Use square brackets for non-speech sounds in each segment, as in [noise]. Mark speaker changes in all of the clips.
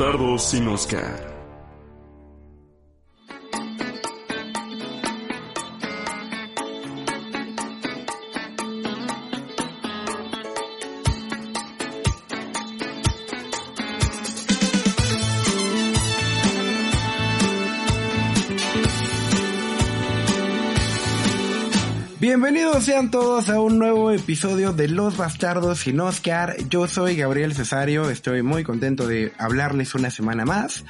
Speaker 1: bastardos sin Oscar.
Speaker 2: Bienvenidos sean todos a un nuevo episodio de Los Bastardos sin Oscar. Yo soy Gabriel Cesario, estoy muy contento de hablarles una semana más.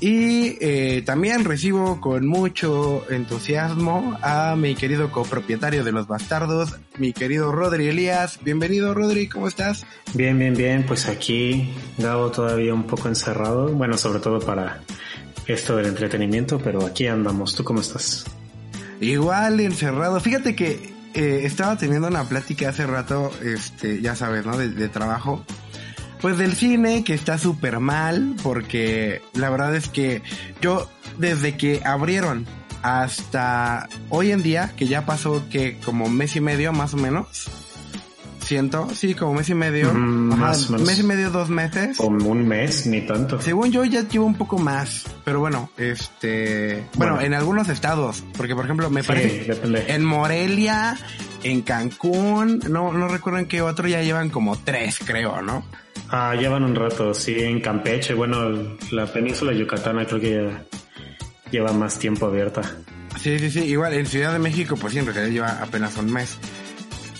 Speaker 2: Y eh, también recibo con mucho entusiasmo a mi querido copropietario de Los Bastardos, mi querido Rodri Elías. Bienvenido Rodri, ¿cómo estás?
Speaker 3: Bien, bien, bien. Pues aquí Gabo todavía un poco encerrado. Bueno, sobre todo para esto del entretenimiento, pero aquí andamos. ¿Tú cómo estás?
Speaker 2: Igual encerrado. Fíjate que eh, estaba teniendo una plática hace rato, este, ya sabes, ¿no? De, de trabajo. Pues del cine, que está súper mal, porque la verdad es que yo, desde que abrieron hasta hoy en día, que ya pasó que como mes y medio más o menos, siento, sí, como mes y medio,
Speaker 3: Mm,
Speaker 2: ajá,
Speaker 3: más o menos.
Speaker 2: mes y medio, dos meses.
Speaker 3: Como un mes, ni tanto.
Speaker 2: Según yo ya llevo un poco más, pero bueno, este, bueno,
Speaker 3: Bueno.
Speaker 2: en algunos estados, porque por ejemplo me
Speaker 3: Sí,
Speaker 2: parece en Morelia, en Cancún, no, no recuerdo en qué otro ya llevan como tres, creo, ¿no?
Speaker 3: Ah, llevan un rato, sí, en Campeche. Bueno, la península yucatana creo que ya lleva más tiempo abierta.
Speaker 2: Sí, sí, sí, igual en Ciudad de México, pues sí, en realidad lleva apenas un mes.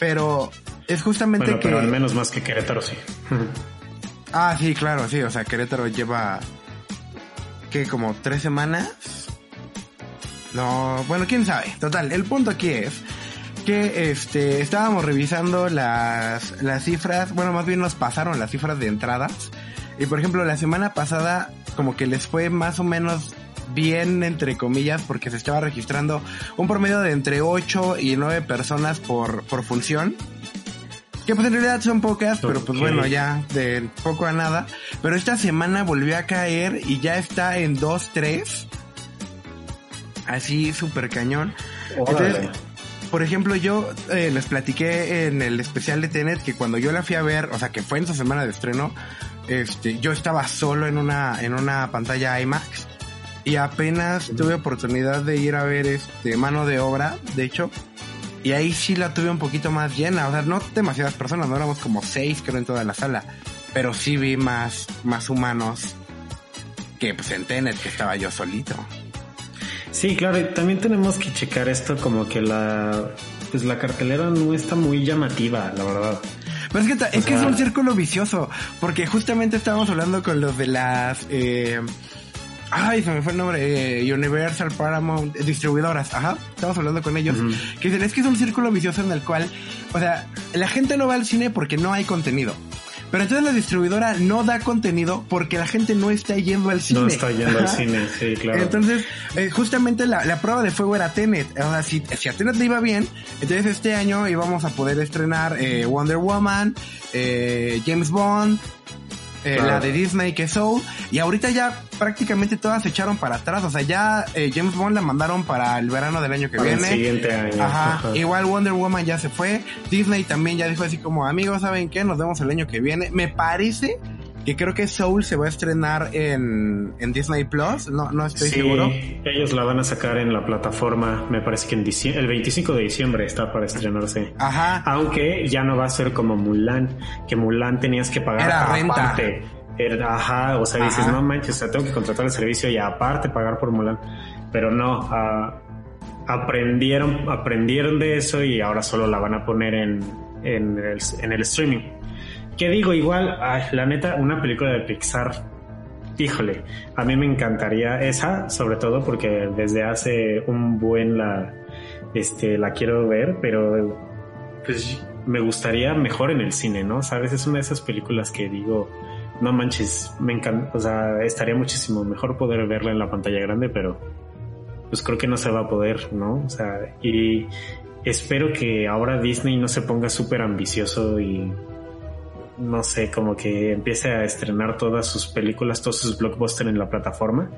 Speaker 2: Pero es justamente
Speaker 3: Bueno,
Speaker 2: que...
Speaker 3: pero al menos más que Querétaro, sí.
Speaker 2: Ah, sí, claro, sí, o sea, Querétaro lleva... ¿Qué? ¿Como tres semanas? No, bueno, quién sabe. Total, el punto aquí es que este estábamos revisando las, las cifras, bueno, más bien nos pasaron las cifras de entradas. Y por ejemplo, la semana pasada como que les fue más o menos bien, entre comillas, porque se estaba registrando un promedio de entre 8 y 9 personas por, por función. Que pues en realidad son pocas, pero pues bueno, ya de poco a nada. Pero esta semana volvió a caer y ya está en 2, 3. Así súper cañón.
Speaker 3: Órale.
Speaker 2: Entonces, por ejemplo, yo eh, les platiqué en el especial de Tenet que cuando yo la fui a ver, o sea, que fue en su semana de estreno, este, yo estaba solo en una, en una pantalla IMAX y apenas tuve oportunidad de ir a ver este mano de obra, de hecho, y ahí sí la tuve un poquito más llena, o sea, no demasiadas personas, no éramos como seis creo en toda la sala, pero sí vi más, más humanos que pues en Tenet que estaba yo solito.
Speaker 3: Sí, claro, y también tenemos que checar esto como que la... Pues la cartelera no está muy llamativa, la verdad.
Speaker 2: Pero es que, ta- es, que es un círculo vicioso, porque justamente estábamos hablando con los de las... Eh, ay, se me fue el nombre, eh, Universal Paramount, eh, distribuidoras, ajá, estamos hablando con ellos, que dicen, es que es un círculo vicioso en el cual, o sea, la gente no va al cine porque no hay contenido. Pero entonces la distribuidora no da contenido porque la gente no está yendo al cine.
Speaker 3: No está yendo al cine, sí, claro.
Speaker 2: Entonces, eh, justamente la, la prueba de fuego era Tenet. O sea, si, si a Tenet le iba bien, entonces este año íbamos a poder estrenar eh, Wonder Woman, eh, James Bond, eh,
Speaker 3: Claro.
Speaker 2: la de Disney que es Soul, y ahorita ya prácticamente todas se echaron para atrás. O sea, ya eh, James Bond la mandaron para el verano del año que
Speaker 3: Para el
Speaker 2: viene.
Speaker 3: siguiente año.
Speaker 2: Ajá,
Speaker 3: Ajá.
Speaker 2: igual Wonder Woman ya se fue. Disney también ya dijo así como, amigos, ¿saben qué? Nos vemos el año que viene. Me parece que creo que Soul se va a estrenar en, en Disney Plus. No, no estoy
Speaker 3: sí,
Speaker 2: seguro.
Speaker 3: ellos la van a sacar en la plataforma, me parece que en el 25 de diciembre está para estrenarse.
Speaker 2: Ajá.
Speaker 3: Aunque ya no va a ser como Mulan, que Mulan tenías que pagar
Speaker 2: Era renta.
Speaker 3: aparte. Era- ajá, o sea, dices,
Speaker 2: Ajá.
Speaker 3: no manches, o sea, tengo que contratar el servicio y aparte pagar por Mulan. Pero no, ah, aprendieron, aprendieron de eso y ahora solo la van a poner en, en, el, en el streaming. Que digo, igual, la neta, una película de Pixar híjole, a mí me encantaría esa, sobre todo porque desde hace un buen la, este, la quiero ver, pero pues me gustaría mejor en el cine, ¿no? Sabes, es una de esas películas que digo, no manches, me encanta, o sea, estaría muchísimo mejor poder verla en la pantalla grande, pero pues creo que no se va a poder, ¿no? O sea, y espero que ahora Disney no se ponga súper ambicioso y no sé, como que empiece a estrenar todas sus películas, todos sus blockbusters en la plataforma,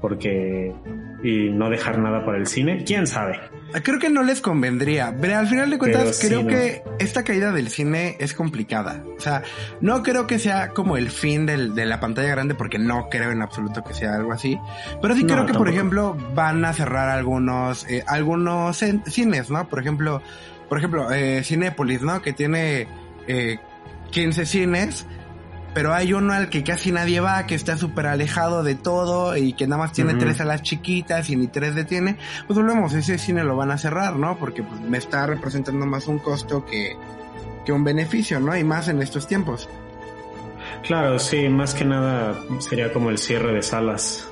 Speaker 3: porque y no dejar nada para el cine, quién sabe.
Speaker 2: Creo que no les convendría, pero al final de cuentas
Speaker 3: Pero
Speaker 2: creo
Speaker 3: sí, ¿no?
Speaker 2: que esta caída del cine es complicada. O sea, no creo que sea como el fin del- de la pantalla grande porque no creo en absoluto que sea algo así. Pero sí
Speaker 3: No,
Speaker 2: creo que, por ejemplo, van a cerrar algunos, eh, algunos cines, ¿no? Por ejemplo, por ejemplo, eh, Cinépolis, ¿no? Que tiene eh, 15 cines, pero hay uno al que casi nadie va, que está súper alejado de todo y que nada más tiene tres salas chiquitas y ni tres detiene. Pues volvemos, ese cine lo van a cerrar, ¿no? Porque pues, me está representando más un costo que, que un beneficio, ¿no? Y más en estos tiempos.
Speaker 3: Claro, sí, más que nada sería como el cierre de salas.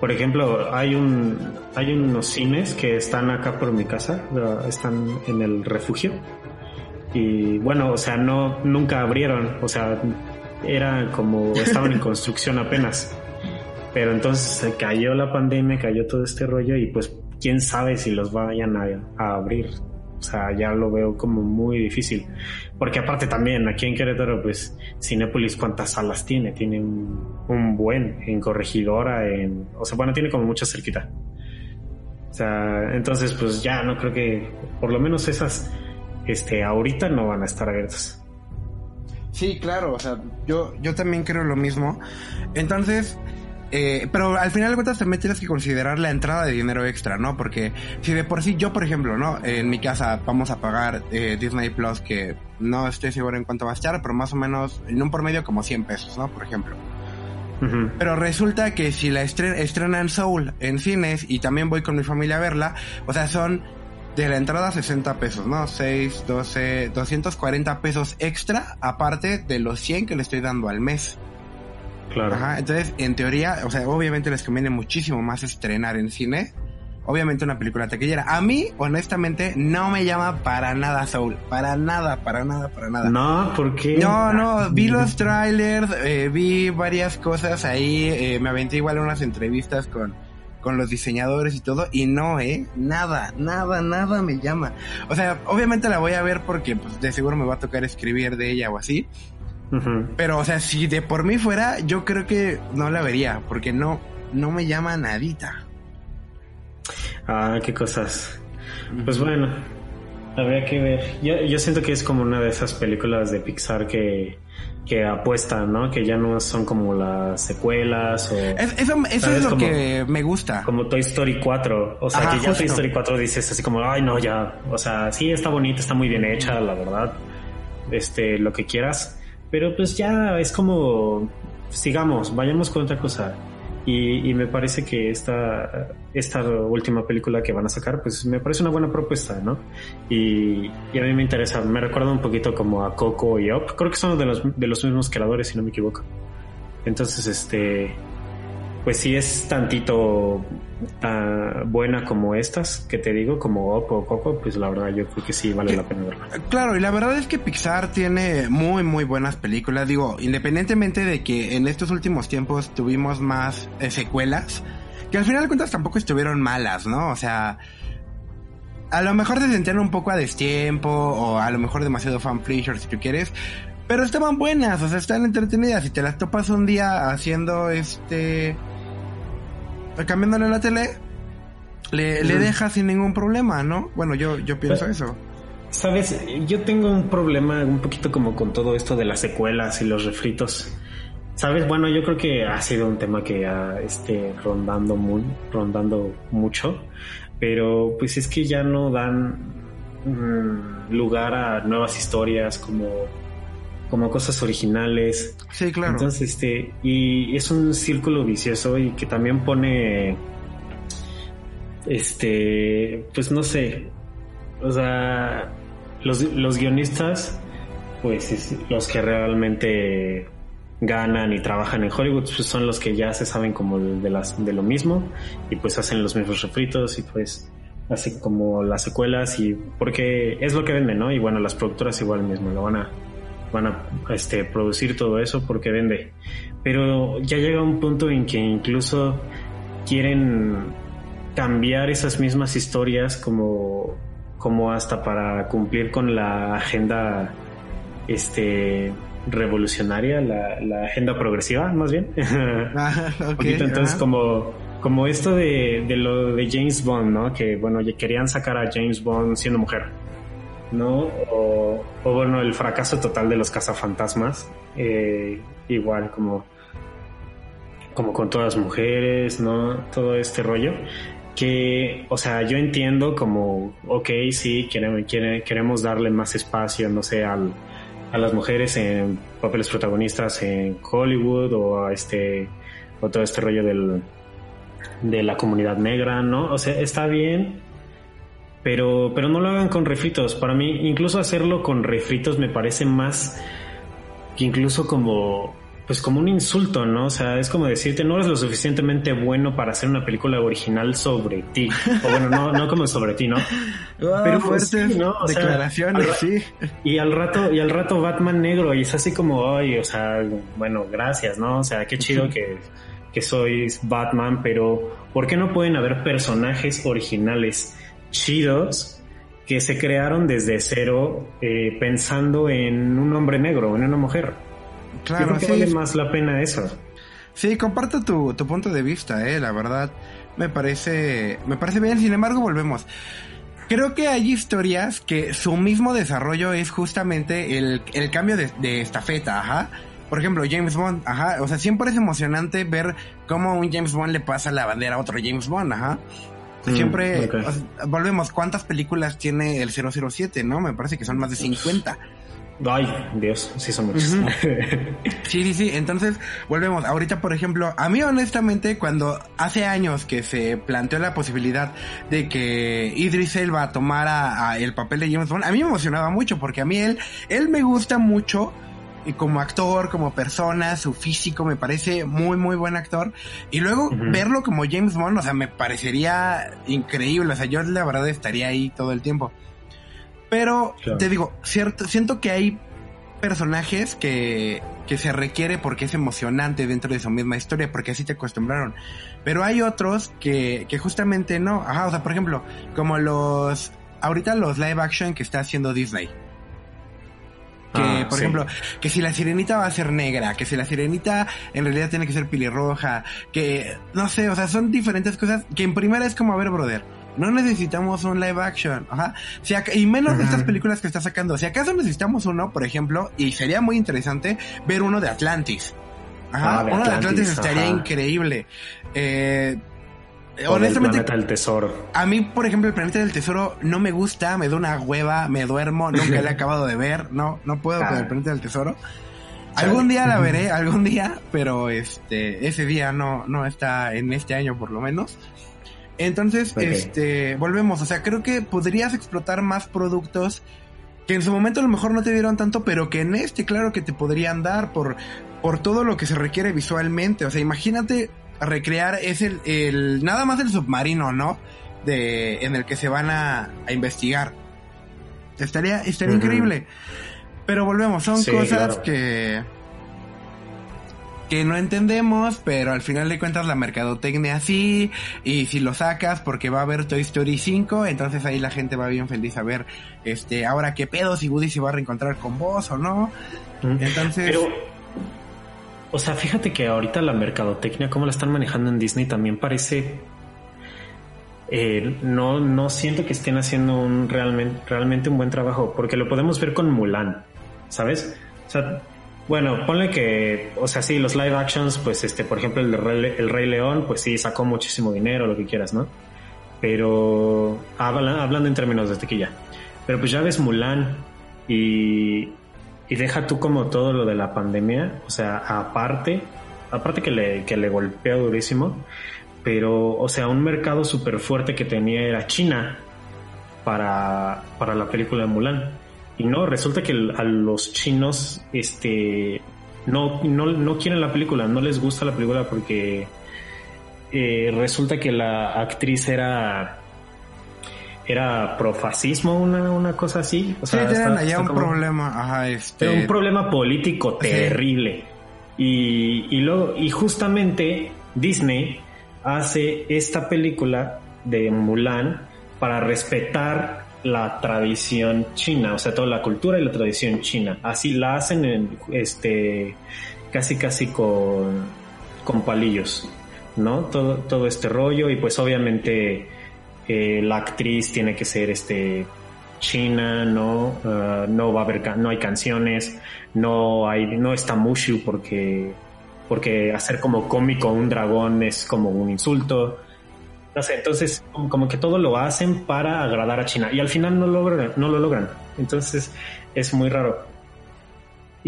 Speaker 3: Por ejemplo, hay un hay unos cines que están acá por mi casa, están en el refugio. Y bueno, o sea, no nunca abrieron, o sea, era como estaban en [laughs] construcción apenas. Pero entonces cayó la pandemia, cayó todo este rollo y pues quién sabe si los vayan a, a abrir. O sea, ya lo veo como muy difícil. Porque aparte también aquí en Querétaro, pues Cinépolis cuántas salas tiene, tiene un, un buen en Corregidora, en, o sea, bueno, tiene como mucha cerquita. O sea, entonces pues ya no creo que, por lo menos esas, este, ahorita no van a estar abiertas.
Speaker 2: Sí, claro, o sea, yo, yo también creo lo mismo. Entonces, eh, pero al final de cuentas también tienes que considerar la entrada de dinero extra, ¿no? Porque si de por sí yo, por ejemplo, ¿no? En mi casa vamos a pagar eh, Disney Plus, que no estoy seguro en cuánto va a estar, pero más o menos en un promedio como 100 pesos, ¿no? Por ejemplo. Pero resulta que si la estre- estrenan Soul en cines y también voy con mi familia a verla, o sea, son de la entrada 60 pesos, ¿no? 6, 12, 240 pesos extra, aparte de los 100 que le estoy dando al mes.
Speaker 3: Claro.
Speaker 2: Ajá, entonces, en teoría, o sea, obviamente les conviene muchísimo más estrenar en cine. Obviamente una película taquillera. A mí, honestamente, no me llama para nada Soul. Para nada, para nada, para nada.
Speaker 3: No, ¿por qué?
Speaker 2: No, no, vi los trailers, eh, vi varias cosas ahí, eh, me aventé igual unas entrevistas con, con los diseñadores y todo, y no, eh, nada, nada, nada me llama. O sea, obviamente la voy a ver porque pues, de seguro me va a tocar escribir de ella o así, pero o sea, si de por mí fuera, yo creo que no la vería, porque no, no me llama nadita.
Speaker 3: Ah, qué cosas. Pues bueno, habría que ver. Yo, yo siento que es como una de esas películas de Pixar que, que apuestan, ¿no? Que ya no son como las secuelas o
Speaker 2: Es- eso es lo
Speaker 3: Como-
Speaker 2: que me gusta.
Speaker 3: como Toy Story 4. O sea,
Speaker 2: Ajá,
Speaker 3: que ya Toy. Story 4 dices así como, ay, no, ya. O sea, sí, está bonita, está muy bien hecha, la verdad. Este, lo que quieras. Pero pues ya es como, sigamos, vayamos con otra cosa. Y, me parece que esta, esta última película que van a sacar, pues me parece una buena propuesta, ¿no? Y, y a mí me interesa, me recuerda un poquito como a Coco y Up. Creo que son de los, de los mismos creadores, si no me equivoco. Entonces, este, pues sí es tantito ah, buena como estas que te digo, como Up o Coco, pues la verdad yo creo que sí vale la pena verla.
Speaker 2: Claro, y la verdad es que Pixar tiene muy, muy buenas películas. Digo, independientemente de que en estos últimos tiempos tuvimos más eh, secuelas, que al final de cuentas tampoco estuvieron malas, ¿no? O sea, a lo mejor se sentían un poco a destiempo, o a lo mejor demasiado fan pleasure si tú quieres, pero estaban buenas, o sea, están entretenidas. Y te las topas un día haciendo este. Cambiándole la tele, le, dejas sin ningún problema, ¿no? Bueno, yo, yo pienso
Speaker 3: Pero-
Speaker 2: eso.
Speaker 3: Sabes, yo tengo un problema un poquito como con todo esto de las secuelas y los refritos. Sabes, bueno, yo creo que ha sido un tema que ha este, rondando, muy, rondando mucho, pero pues es que ya no dan mm, lugar a nuevas historias como, como cosas originales.
Speaker 2: Sí, claro.
Speaker 3: Entonces, este, y es un círculo vicioso y que también pone, este, pues no sé, o sea, los, los guionistas, pues es los que realmente ganan y trabajan en Hollywood, pues son los que ya se saben como de, las, de lo mismo y pues hacen los mismos refritos y pues hacen como las secuelas y porque es lo que venden, ¿no? Y bueno, las productoras igual mismo lo van a van a este, producir todo eso porque vende. Pero ya llega un punto en que incluso quieren cambiar esas mismas historias como, como hasta para cumplir con la agenda este revolucionaria, la, agenda progresiva, más bien. Ah, [laughs] entonces, como, como esto de, de, lo de James Bond, ¿no? Que bueno, querían sacar a James Bond siendo mujer, ¿no? O, bueno, el fracaso total de los cazafantasmas, eh, igual como, como con todas las mujeres, ¿no? Todo este rollo que, o sea, yo entiendo como, ok, sí, queremos, queremos darle más espacio, no sé, al, a las mujeres en papeles protagonistas en Hollywood o a este o todo este rollo del, de la comunidad negra, ¿no? O sea, está bien, pero, pero no lo hagan con refritos. Para mí, incluso hacerlo con refritos me parece más que incluso como pues como un insulto, ¿no? O sea, es como decirte, no eres lo suficientemente bueno para hacer una película original sobre ti. O bueno, no, no como sobre ti, ¿no? [laughs]
Speaker 2: Pero pues, fuertes ¿no? declaraciones, sí.
Speaker 3: Y al rato, y al rato Batman negro, y es así como, ay, o sea, bueno, gracias, ¿no? O sea, qué chido que, que sois Batman, pero ¿por qué no pueden haber personajes originales chidos que se crearon desde cero eh, pensando en un hombre negro, en una mujer? Claro, sí. vale más la pena eso.
Speaker 2: Sí, comparto tu, tu punto de vista, eh, la verdad. Me parece, me parece bien, sin embargo, volvemos. Creo que hay historias que su mismo desarrollo es justamente el, el cambio de, de estafeta, ajá. Por ejemplo, James Bond, ajá. O sea, siempre es emocionante ver cómo un James Bond le pasa la bandera a otro James Bond, ajá. Mm, siempre, volvemos, ¿cuántas películas tiene el 007, no? Me parece que son más de 50.
Speaker 3: Ay, Dios, sí son muchos. [laughs]
Speaker 2: sí, sí, sí. Entonces, volvemos. Ahorita, por ejemplo, a mí honestamente, cuando hace años que se planteó la posibilidad de que Idris Elba tomara el papel de James Bond, a mí me emocionaba mucho porque a mí él, él me gusta mucho como actor, como persona, su físico me parece muy, muy buen actor. Y luego verlo como James Bond, o sea, me parecería increíble. O sea, yo la verdad estaría ahí todo el tiempo. Pero te digo, cierto, siento que hay personajes que, que se requiere porque es emocionante dentro de su misma historia, porque así te acostumbraron. Pero hay otros que, que justamente no. Ajá, o sea, por ejemplo, como los, ahorita los live action que está haciendo Disney. Que, ah, por ejemplo, que si la sirenita va a ser negra, que si la sirenita en realidad tiene que ser pilirroja, que, no sé, o sea, son diferentes cosas que en primera es como, a ver, brother, no necesitamos un live action. Ajá. Si y menos de estas películas que está sacando. Si acaso necesitamos uno, por ejemplo, y sería muy interesante ver uno de Atlantis. Ajá. Ah, uno de Atlantis estaría increíble. Eh, honestamente,
Speaker 3: el planeta del tesoro.
Speaker 2: A mí, por ejemplo, el planeta del tesoro no me gusta, me da una hueva, me duermo, nunca le he [laughs] acabado de ver, no, no puedo con el ah. planeta del tesoro. Algún día la veré, [laughs] algún día, pero este, ese día no, no está en este año por lo menos. Entonces, este, volvemos, o sea, creo que podrías explotar más productos que en su momento a lo mejor no te dieron tanto, pero que en este claro que te podrían dar por, por todo lo que se requiere visualmente. O sea, imagínate recrear es el, el nada más el submarino, ¿no? De, en el que se van a, a investigar. Estaría, estaría increíble. Pero volvemos, son cosas que que no entendemos, pero al final de cuentas la mercadotecnia sí, y si lo sacas porque va a haber Toy Story 5, entonces ahí la gente va bien feliz a ver, este, ahora qué pedo, si Woody se va a reencontrar con vos o no. Entonces...
Speaker 3: Pero, o sea, fíjate que ahorita la mercadotecnia, como la están manejando en Disney, también parece... Eh, no, no siento que estén haciendo un realmente, realmente un buen trabajo, porque lo podemos ver con Mulan, ¿sabes? O sea, bueno, ponle que, o sea, sí, los live actions, pues este, por ejemplo, el, Rey, León, pues sí, sacó muchísimo dinero, lo que quieras, ¿no? Pero hablando en términos de tequilla. Pero pues ya ves Mulan y, y deja tú como todo lo de la pandemia, o sea, aparte, aparte que le, que le golpea durísimo, pero, o sea, un mercado súper fuerte que tenía era China para, para la película de Mulan. Y no, resulta que a los chinos, este, no, no, no quieren la película, no les gusta la película porque eh, resulta que la actriz era era profascismo, una, una cosa así. O
Speaker 2: Sí, tienen
Speaker 3: está-
Speaker 2: allá
Speaker 3: está
Speaker 2: un
Speaker 3: como-
Speaker 2: problema, ajá, este...
Speaker 3: Un problema político
Speaker 2: Sí.
Speaker 3: terrible. Y, y luego, y justamente Disney hace esta película de Mulan para respetar la tradición china, o sea, toda la cultura y la tradición china. Así la hacen en este casi casi con, con palillos, ¿no? Todo, todo este rollo, y pues obviamente eh, la actriz tiene que ser este china, no, Ah, no va a haber, no hay canciones, no hay, no está Mushu porque, porque hacer como cómico un dragón es como un insulto. No sé, entonces como, como que todo lo hacen para agradar a China y al final no logran, no lo logran. Entonces es muy raro.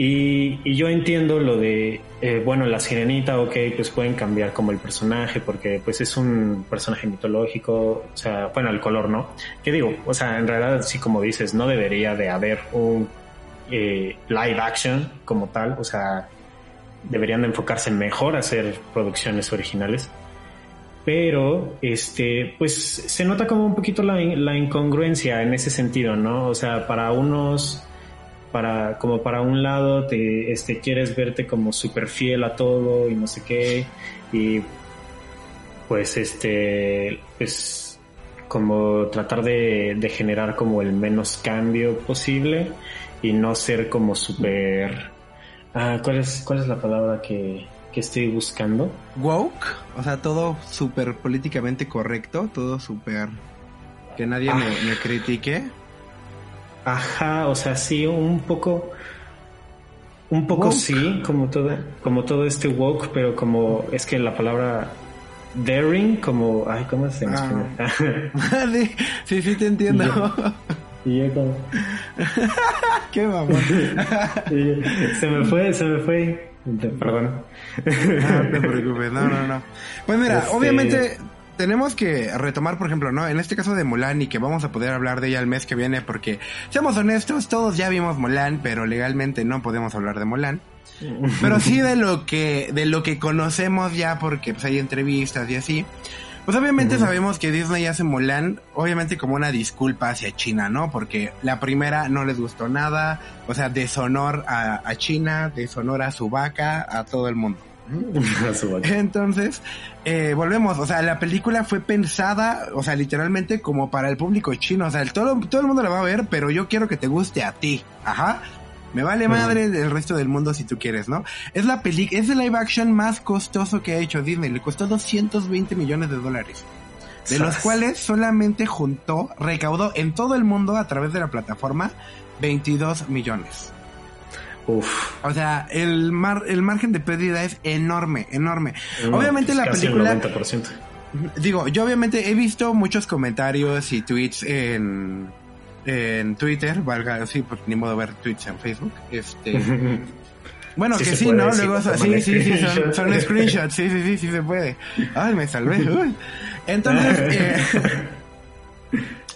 Speaker 3: Y, yo entiendo lo de, eh, bueno, la sirenita, ok, pues pueden cambiar como el personaje, porque pues es un personaje mitológico, o sea, bueno, el color, ¿no? ¿Qué digo? O sea, en realidad, sí, como dices, no debería de haber un eh, live action como tal, o sea, deberían de enfocarse mejor a hacer producciones originales. Pero, este, pues se nota como un poquito la incongruencia en ese sentido, ¿no? O sea, para unos para como para un lado te este quieres verte como súper fiel a todo y no sé qué y pues este pues como tratar de, de generar como el menos cambio posible y no ser como súper ah, ¿cuál es cuál es la palabra que, que estoy buscando?
Speaker 2: woke, o sea, todo súper políticamente correcto, todo súper que nadie me, me critique.
Speaker 3: Ajá, o sea, sí, un poco, un poco
Speaker 2: Woke.
Speaker 3: sí, como todo, como todo este woke, pero como es que la palabra daring, como, ay, ¿cómo se llama? [laughs]
Speaker 2: sí, sí, sí te entiendo.
Speaker 3: y yo como, [laughs]
Speaker 2: Qué mamón. [laughs]
Speaker 3: y se me fue, se me fue, perdón.
Speaker 2: Ah, No te preocupes, no, no, no. Pues mira,
Speaker 3: Este-
Speaker 2: obviamente tenemos que retomar, por ejemplo, ¿no? En este caso de Mulan y que vamos a poder hablar de ella el mes que viene porque, seamos honestos, todos ya vimos Mulan, pero legalmente no podemos hablar de Mulan. [laughs] Pero sí de lo que, de lo que conocemos ya porque pues hay entrevistas y así. Pues obviamente sabemos que Disney hace Mulan, obviamente como una disculpa hacia China, ¿no? Porque la primera no les gustó nada, o sea, deshonor a, a China, deshonor a su vaca, a todo el mundo. [laughs] Entonces, eh, volvemos, o sea, la película fue pensada, o sea, literalmente como para el público chino, o sea, el- todo, todo el mundo la va a ver, pero yo quiero que te guste a ti, ajá. Me vale madre el resto del mundo si tú quieres, ¿no? Es la peli es el live action más costoso que ha hecho Disney, le costó 220 millones de dólares, de los cuales solamente juntó, recaudó en todo el mundo a través de la plataforma 22 millones.
Speaker 3: Uf.
Speaker 2: O sea, el mar, el margen de pérdida es enorme, enorme.
Speaker 3: No,
Speaker 2: Obviamente la
Speaker 3: casi el
Speaker 2: película
Speaker 3: 90%.
Speaker 2: Digo, yo obviamente he visto muchos comentarios y tweets en, en Twitter, valga, sí, pues ni modo ver tweets en Facebook. Este, [laughs] bueno,
Speaker 3: Sí
Speaker 2: que sí, ¿no? Luego, sí, sí, sí, son,
Speaker 3: screenshots. [laughs]
Speaker 2: son screenshots, sí, sí, sí, sí se puede. Ay, me salvé. uy. Entonces, [laughs] eh,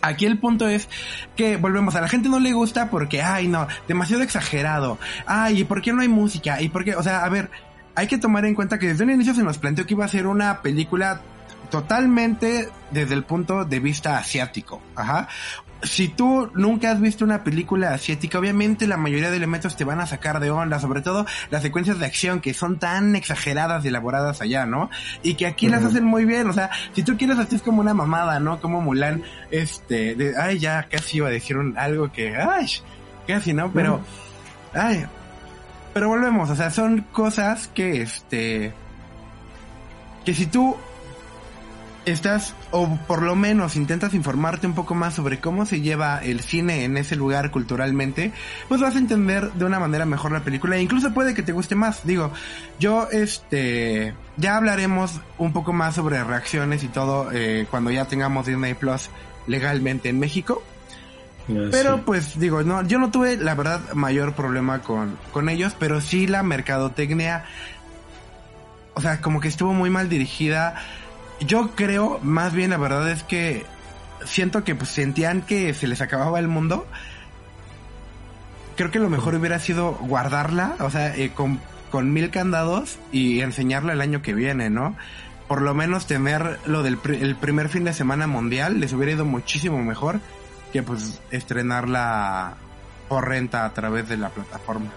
Speaker 2: aquí el punto es que volvemos, a la gente no le gusta porque, ay, no, demasiado exagerado. Ay, ¿y por qué no hay música? ¿Y por qué? O sea, a ver, hay que tomar en cuenta que desde un inicio se nos planteó que iba a ser una película totalmente desde el punto de vista asiático. Ajá. Si tú nunca has visto una película asiática, obviamente la mayoría de elementos te van a sacar de onda, sobre todo las secuencias de acción que son tan exageradas y elaboradas allá, ¿no? Y que aquí las hacen muy bien, o sea, si tú quieres hacer como una mamada, ¿no? Como Mulan, este, de, ay, ya casi iba a decir un, algo que, ay, casi, ¿no? Pero, ay, pero volvemos, o sea, son cosas que, este, que si tú estás, o por lo menos intentas informarte un poco más sobre cómo se lleva el cine en ese lugar culturalmente, pues vas a entender de una manera mejor la película e incluso puede que te guste más. Digo, yo, este, ya hablaremos un poco más sobre reacciones y todo eh, cuando ya tengamos Disney Plus legalmente en México. Pero
Speaker 3: Sí.
Speaker 2: pues digo, no, yo no tuve la verdad mayor problema con, con ellos, pero sí la mercadotecnia, o sea, como que estuvo muy mal dirigida. Yo creo, más bien la verdad es que siento que pues sentían que se les acababa el mundo. Creo que lo mejor hubiera sido guardarla, o sea, eh, com- con mil candados y enseñarla el año que viene, ¿no? Por lo menos tener lo del pri- el primer fin de semana mundial les hubiera ido muchísimo mejor que pues estrenarla por renta a través de la plataforma.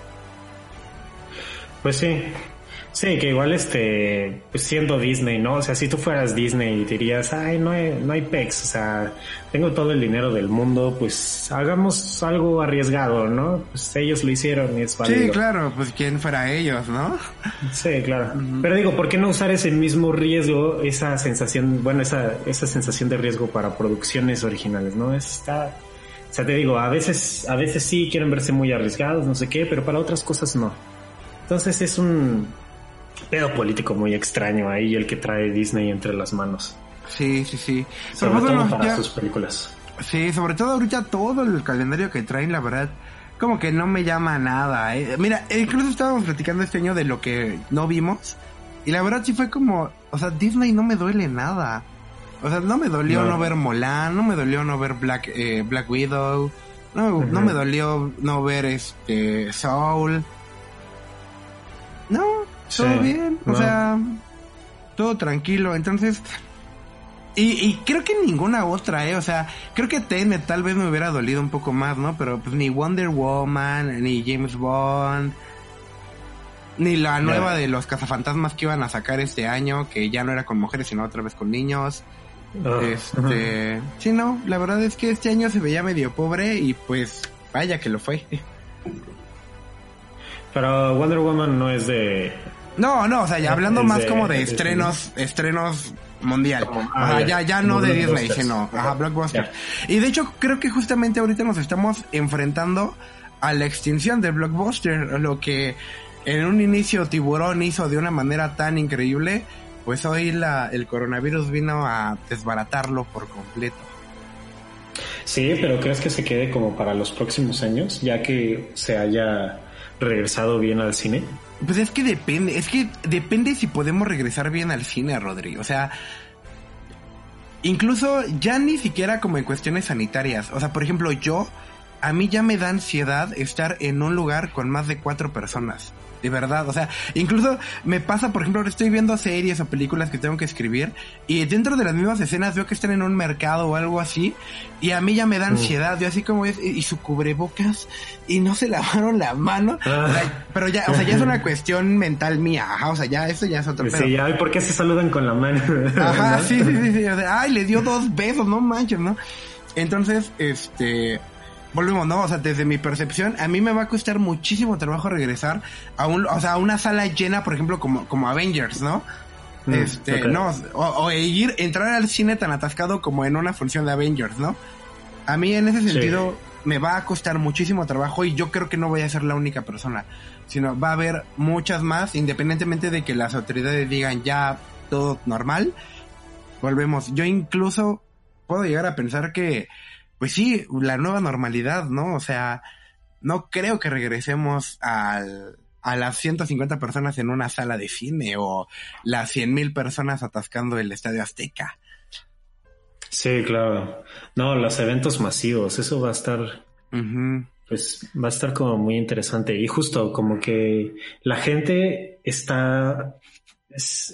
Speaker 3: Pues sí. Sí, que igual este, pues siendo Disney, ¿no? O sea, si tú fueras Disney dirías, ay, no hay, no hay pex, o sea, tengo todo el dinero del mundo, pues hagamos algo arriesgado, ¿no? Pues ellos lo hicieron y es válido.
Speaker 2: Sí, claro, pues quién fuera ellos, ¿no?
Speaker 3: Sí, claro. Pero digo, ¿por qué no usar ese mismo riesgo, esa sensación, bueno, esa, esa sensación de riesgo para producciones originales, ¿no? Está, o sea, te digo, a veces, a veces sí quieren verse muy arriesgados, no sé qué, pero para otras cosas no. Entonces es un pedo político muy extraño ahí el que trae Disney entre las manos.
Speaker 2: Sí, sí, sí.
Speaker 3: Sobre
Speaker 2: Pero
Speaker 3: todo para
Speaker 2: ya-
Speaker 3: sus películas.
Speaker 2: Sí, sobre todo ahorita todo el calendario que traen, la verdad, como que no me llama a nada. ¿eh? Mira, incluso estábamos platicando este año de lo que no vimos. Y la verdad sí fue como, o sea, Disney no me duele nada. O sea, no me dolió no,
Speaker 3: No.
Speaker 2: ver Mulan, no me dolió no ver Black, eh, Black Widow, no, no me dolió no ver este Soul. No, todo
Speaker 3: Sí,
Speaker 2: bien, o sea, todo tranquilo. Entonces, y, y creo que ninguna otra, ¿eh? O sea, creo que Tenet tal vez me hubiera dolido un poco más, ¿no? Pero pues ni Wonder Woman, ni James Bond, ni la nueva de los cazafantasmas que iban a sacar este año, que ya no era con mujeres, sino otra vez con niños.
Speaker 3: Ah,
Speaker 2: Este, sí, no, la verdad es que este año se veía medio pobre y pues vaya que lo fue.
Speaker 3: Pero Wonder Woman no es de...
Speaker 2: No, no, o sea, ya hablando más
Speaker 3: de-
Speaker 2: como de
Speaker 3: de
Speaker 2: estrenos, estrenos mundial.
Speaker 3: Como- ah,
Speaker 2: Ajá,
Speaker 3: ya.
Speaker 2: ya, no de Disney, sino, ajá, blockbuster. Y de hecho, creo que justamente ahorita nos estamos enfrentando a la extinción del blockbuster, lo que en un inicio Tiburón hizo de una manera tan increíble, pues hoy la, el coronavirus vino a desbaratarlo por completo.
Speaker 3: Sí, pero ¿crees que se quede como para los próximos años, ya que se haya regresado bien al cine?
Speaker 2: Pues es que depende, es que depende si podemos regresar bien al cine, Rodri. O sea, incluso ya ni siquiera como en cuestiones sanitarias. O sea, por ejemplo, yo, a mí ya me da ansiedad estar en un lugar con más de cuatro personas. De verdad, o sea, incluso me pasa, por ejemplo, ahora estoy viendo series o películas que tengo que escribir y dentro de las mismas escenas veo que están en un mercado o algo así y a mí ya me da ansiedad, yo así como es, y su cubrebocas y no se [laughs] lavaron la mano,
Speaker 3: Ah.
Speaker 2: O sea, pero ya, o sea, ya es una [laughs] cuestión mental mía, ajá, o sea, ya eso ya es otro pedo.
Speaker 3: Sí, ya, ¿y por qué se saludan con la mano? [laughs]
Speaker 2: Ajá,
Speaker 3: ¿No?
Speaker 2: sí, sí, sí, sí, o sea, ay, le dio dos besos, no manches, ¿no? Entonces, este, volvemos, ¿no? O sea, desde mi percepción, a mí me va a costar muchísimo trabajo regresar a un, o sea, a una sala llena, por ejemplo, como, como Avengers, ¿no?
Speaker 3: Mm,
Speaker 2: este, no, o, o ir, entrar al cine tan atascado como en una función de Avengers, ¿no? A mí en ese
Speaker 3: Sí.
Speaker 2: sentido me va a costar muchísimo trabajo y yo creo que no voy a ser la única persona, sino va a haber muchas más, independientemente de que las autoridades digan ya todo normal. Volvemos. Yo incluso puedo llegar a pensar que, pues sí, la nueva normalidad, ¿no? O sea, no creo que regresemos al, a las 150 personas en una sala de cine o las 100.000 personas atascando el Estadio Azteca.
Speaker 3: Sí, claro. No, los eventos masivos, eso va a estar, pues, va a estar como muy interesante. Y justo como que la gente está,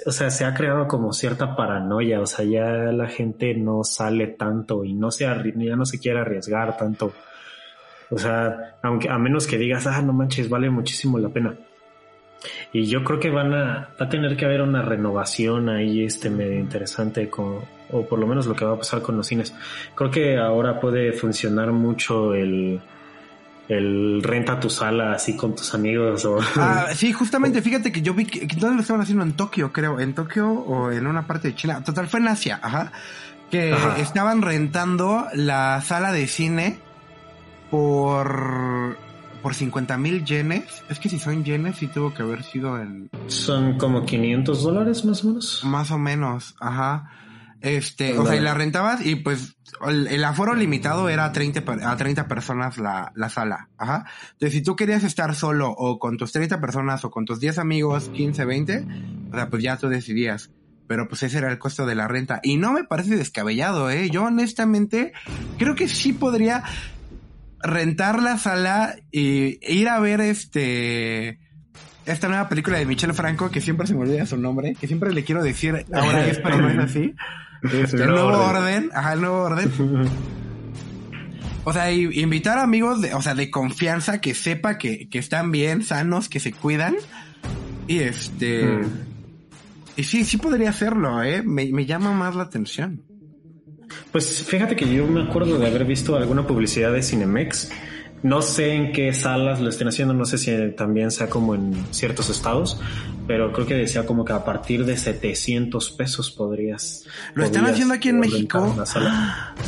Speaker 3: o sea, se ha creado como cierta paranoia, o sea, ya la gente no sale tanto y no se ya no se quiere arriesgar tanto. O sea, aunque a menos que digas, ah, no manches, vale muchísimo la pena. Y yo creo que van a, va a tener que haber una renovación ahí, este, medio interesante, con, o por lo menos lo que va a pasar con los cines. Creo que ahora puede funcionar mucho el, el renta tu sala así con tus amigos o...
Speaker 2: Ah, [laughs] sí, justamente, fíjate que yo vi que, todos lo estaban haciendo en Tokio, creo, en Tokio o en una parte de China. Total, fue en Asia, ajá. Que
Speaker 3: Ajá.
Speaker 2: estaban rentando la sala de cine por, por 50 mil yenes. Es que si son yenes, sí tuvo que haber sido en,
Speaker 3: Son como 500 dólares más o menos.
Speaker 2: más o menos, ajá. Este, o sea, y la rentabas y pues el, el aforo limitado era a 30, per- a 30 personas la, la sala, ajá. Entonces, si tú querías estar solo o con tus 30 personas o con tus 10 amigos, 15, 20, o sea, pues ya tú decidías. Pero pues ese era el costo de la renta. Y no me parece descabellado, eh. Yo honestamente creo que sí podría rentar la sala y ir a ver este esta nueva película de Michelle Franco, que siempre se me olvida su nombre, que siempre le quiero decir ahora es, pero no es así. Este, el nuevo orden. ajá, el nuevo orden. [laughs] O sea, invitar amigos, de, o sea, de confianza, que sepa que, que están bien, sanos, que se cuidan. Y este...
Speaker 3: Mm.
Speaker 2: Y sí, sí podría hacerlo, ¿eh? Me, me llama más la atención.
Speaker 3: Pues fíjate que yo me acuerdo de haber visto alguna publicidad de Cinemex. No sé en qué salas lo estén haciendo, no sé si también sea como en ciertos estados, pero creo que decía como que a partir de 700 pesos podrías.
Speaker 2: ¿Lo están haciendo aquí en México?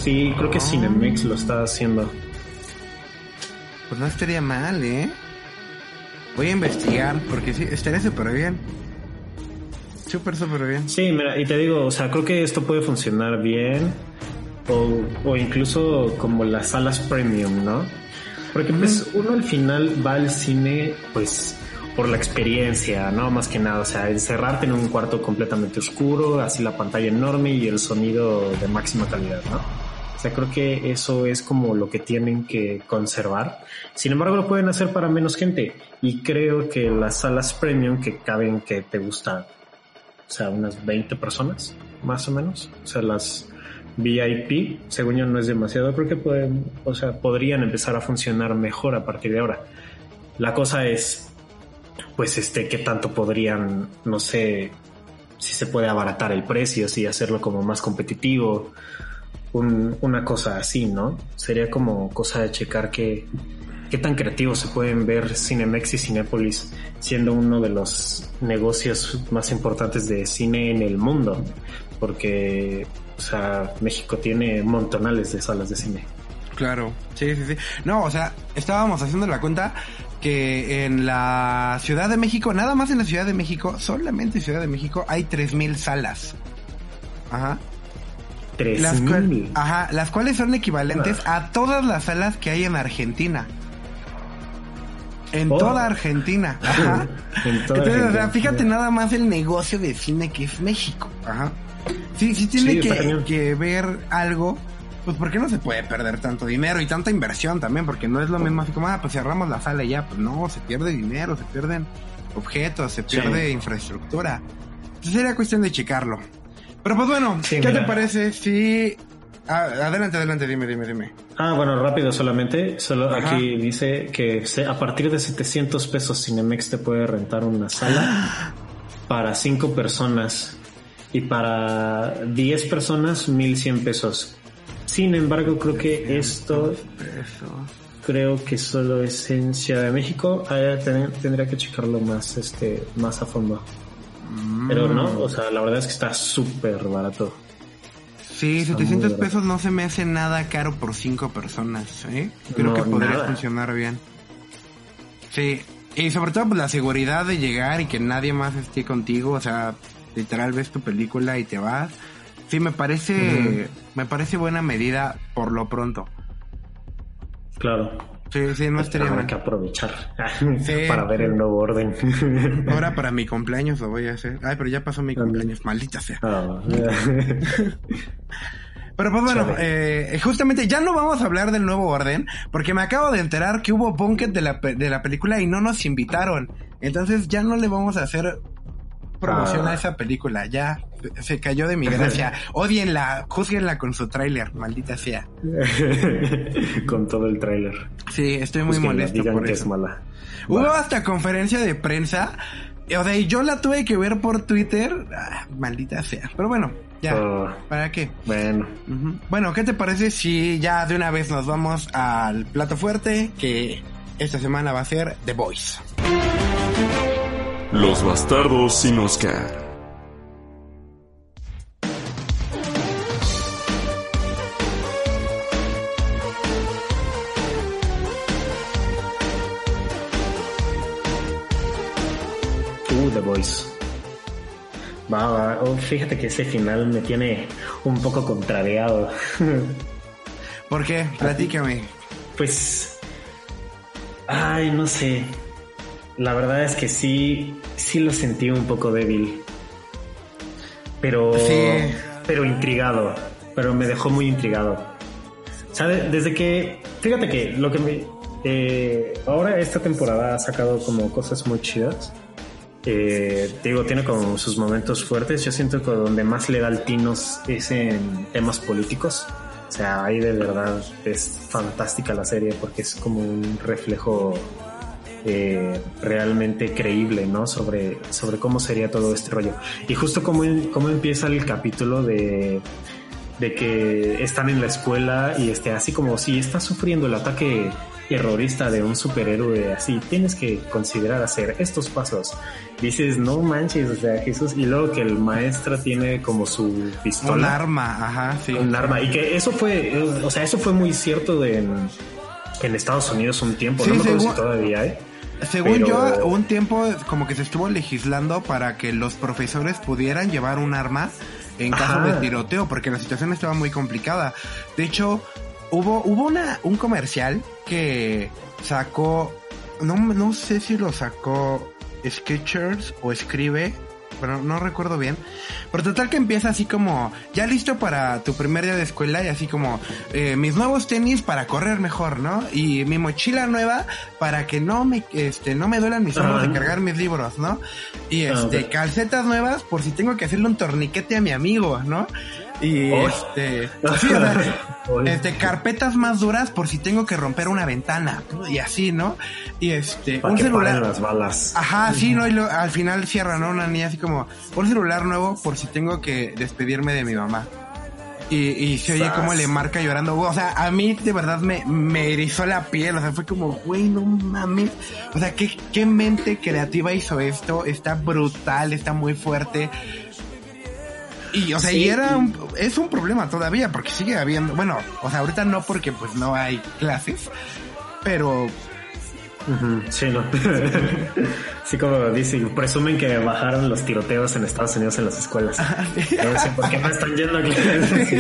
Speaker 3: Sí, creo que Cinemex lo está haciendo.
Speaker 2: Pues no estaría mal, ¿eh? Voy a investigar, porque sí, estaría súper bien. Súper, súper bien.
Speaker 3: Sí, mira, y te digo, o sea, creo que esto puede funcionar bien o, o incluso como las salas premium, ¿no? Porque pues uno al final va al cine pues por la experiencia, ¿no? Más que nada, o sea, encerrarte en un cuarto completamente oscuro, así la pantalla enorme y el sonido de máxima calidad, ¿no? O sea, creo que eso es como lo que tienen que conservar. Sin embargo, lo pueden hacer para menos gente. Y creo que las salas premium que caben que te gustan o sea, unas 20 personas, más o menos. O sea, las VIP, según yo, no es demasiado. Creo que pueden, o sea, podrían empezar a funcionar mejor a partir de ahora. La cosa es, pues, este, qué tanto podrían, no sé, si se puede abaratar el precio, si hacerlo como más competitivo, un- una cosa así, ¿no? Sería como cosa de checar que qué tan creativos se pueden ver Cinemex y Cinépolis siendo uno de los negocios más importantes de cine en el mundo, porque o sea, México tiene montonales de salas de cine.
Speaker 2: Claro, sí, sí, sí. No, o sea, estábamos haciendo la cuenta que en la Ciudad de México, nada más en la Ciudad de México, solamente en Ciudad de México, hay 3.000 salas. Ajá.
Speaker 3: Tres
Speaker 2: Las, cual-
Speaker 3: mil.
Speaker 2: ajá, las cuales son equivalentes a todas las salas que hay en Argentina. En
Speaker 3: Oh.
Speaker 2: toda Argentina. [laughs] Ajá.
Speaker 3: En toda
Speaker 2: Entonces, o sea, fíjate nada más el negocio de cine que es México. Ajá. Sí, sí tiene
Speaker 3: Sí,
Speaker 2: que, ver algo. Pues porque no se puede perder tanto dinero y tanta inversión también, porque no es lo mismo así como, ah, pues cerramos la sala y ya, pues no, se pierde dinero, se pierden objetos, se
Speaker 3: Sí.
Speaker 2: pierde infraestructura. Entonces sería cuestión de checarlo. Pero pues bueno,
Speaker 3: Sí,
Speaker 2: ¿qué te parece si... Ah, adelante, adelante, dime, dime, dime.
Speaker 3: Ah, bueno, rápido solamente. Solo
Speaker 2: Ajá.
Speaker 3: aquí dice que a partir de 700 pesos Cinemex te puede rentar una sala [gasps] para 5 personas y para 10 personas 1100 pesos. Sin embargo, creo que esto creo que solo es en Ciudad de México. Ah, ten- tendría que checarlo más, este, más a fondo. Pero no, o sea, la verdad es que está súper barato.
Speaker 2: Sí,
Speaker 3: Está
Speaker 2: 700
Speaker 3: muy
Speaker 2: pesos no se me hace nada caro por cinco personas, ¿eh? Creo
Speaker 3: No,
Speaker 2: que podría
Speaker 3: nada.
Speaker 2: funcionar bien. Sí, y sobre todo pues, la seguridad de llegar y que nadie más esté contigo, o sea, literal ves tu película y te vas. Sí, me parece, me parece buena medida por lo pronto.
Speaker 3: Claro.
Speaker 2: Sí, sí, no estaría
Speaker 3: Habrá que aprovechar
Speaker 2: Sí. [laughs]
Speaker 3: para ver el nuevo orden. [laughs]
Speaker 2: Ahora [laughs] para mi cumpleaños lo voy a hacer. Ay, pero ya pasó mi cumpleaños, maldita sea.
Speaker 3: Ah,
Speaker 2: Pero pues bueno, eh, justamente ya no vamos a hablar del nuevo orden, porque me acabo de enterar que hubo bunket de la, de la película y no nos invitaron. Entonces ya no le vamos a hacer promoción
Speaker 3: Ah.
Speaker 2: a esa película. Ya se- cayó de mi gracia. Odienla, juzguenla con su tráiler, maldita sea. [laughs]
Speaker 3: Con todo el tráiler.
Speaker 2: Sí, estoy muy molesto
Speaker 3: digan
Speaker 2: por
Speaker 3: que
Speaker 2: eso.
Speaker 3: es mala.
Speaker 2: Hubo hasta conferencia de prensa. O sea, y yo la tuve que ver por Twitter. Ah, maldita sea. Pero bueno, ya.
Speaker 3: Ah,
Speaker 2: ¿Para qué?
Speaker 3: bueno.
Speaker 2: Bueno, ¿qué te parece si ya de una vez nos vamos al plato fuerte? Que esta semana va a ser The Voice.
Speaker 1: Los bastardos sin Oscar.
Speaker 3: uh, The Voice. Va, va. Oh, fíjate que ese final me tiene un poco contrariado.
Speaker 2: ¿Por qué? Platícame.
Speaker 3: Pues. Ay, no sé. La verdad es que sí, sí lo sentí un poco débil. Pero.
Speaker 2: Sí.
Speaker 3: Pero intrigado. Pero me dejó muy intrigado. ¿Sabe? Desde que. Fíjate que lo que me. eh, ahora esta temporada ha sacado como cosas muy chidas. eh, digo, tiene como sus momentos fuertes. Yo siento que donde más le da el tinos es en temas políticos. O sea, ahí de verdad es fantástica la serie porque es como un reflejo eh, realmente creíble, ¿no? Sobre, sobre cómo sería todo este rollo. Y justo como, cómo empieza el capítulo de, de que están en la escuela y este, así como si está sufriendo el ataque terrorista de un superhéroe así, tienes que considerar hacer estos pasos. Dices, no manches, o sea, Jesús, y luego que el maestro tiene como su pistola.
Speaker 2: Un arma, ajá, sí.
Speaker 3: Un arma. Y que eso fue, o sea, eso fue muy cierto de en, en Estados Unidos un tiempo,
Speaker 2: Sí,
Speaker 3: no me acuerdo si todavía, ¿eh?
Speaker 2: Según
Speaker 3: Pero-
Speaker 2: yo, un tiempo como que se estuvo legislando para que los profesores pudieran llevar un arma en caso
Speaker 3: Ajá.
Speaker 2: de tiroteo, porque la situación estaba muy complicada. De hecho, hubo, hubo una, un comercial que sacó, no, no sé si lo sacó Sketchers o Escribe, pero no recuerdo bien. Pero total que empieza así como, ya listo para tu primer día de escuela y así como, eh, mis nuevos tenis para correr mejor, ¿no? Y mi mochila nueva para que no me, este, no me duelan mis hombros de cargar mis libros, ¿no? Y
Speaker 3: Ah,
Speaker 2: este, calcetas nuevas por si tengo que hacerle un torniquete a mi amigo, ¿no? Y
Speaker 3: Oh.
Speaker 2: este, sí, o sea,
Speaker 3: Oye.
Speaker 2: este, carpetas más duras por si tengo que romper una ventana, y así, ¿no? Y este,
Speaker 3: Para
Speaker 2: un
Speaker 3: que
Speaker 2: celular.
Speaker 3: paren las balas.
Speaker 2: Ajá, sí, ¿no? Y lo- al final cierra, ¿no? Una niña así como, un celular nuevo por si tengo que despedirme de mi mamá. Y, y se oye como le marca llorando. O sea, a mí de verdad me, me erizó la piel. O sea, fue como, güey, no mames. O sea, ¿qué, qué mente creativa hizo esto? Está brutal, está muy fuerte. Y, o sea,
Speaker 3: Sí,
Speaker 2: y era un, es un problema todavía porque sigue habiendo, bueno, o sea, ahorita no porque pues no hay clases, pero
Speaker 3: Sí, no. [laughs] sí, como dicen, presumen que bajaron los tiroteos en Estados Unidos en las escuelas. No sé por qué no están yendo a [laughs] clases. Sí.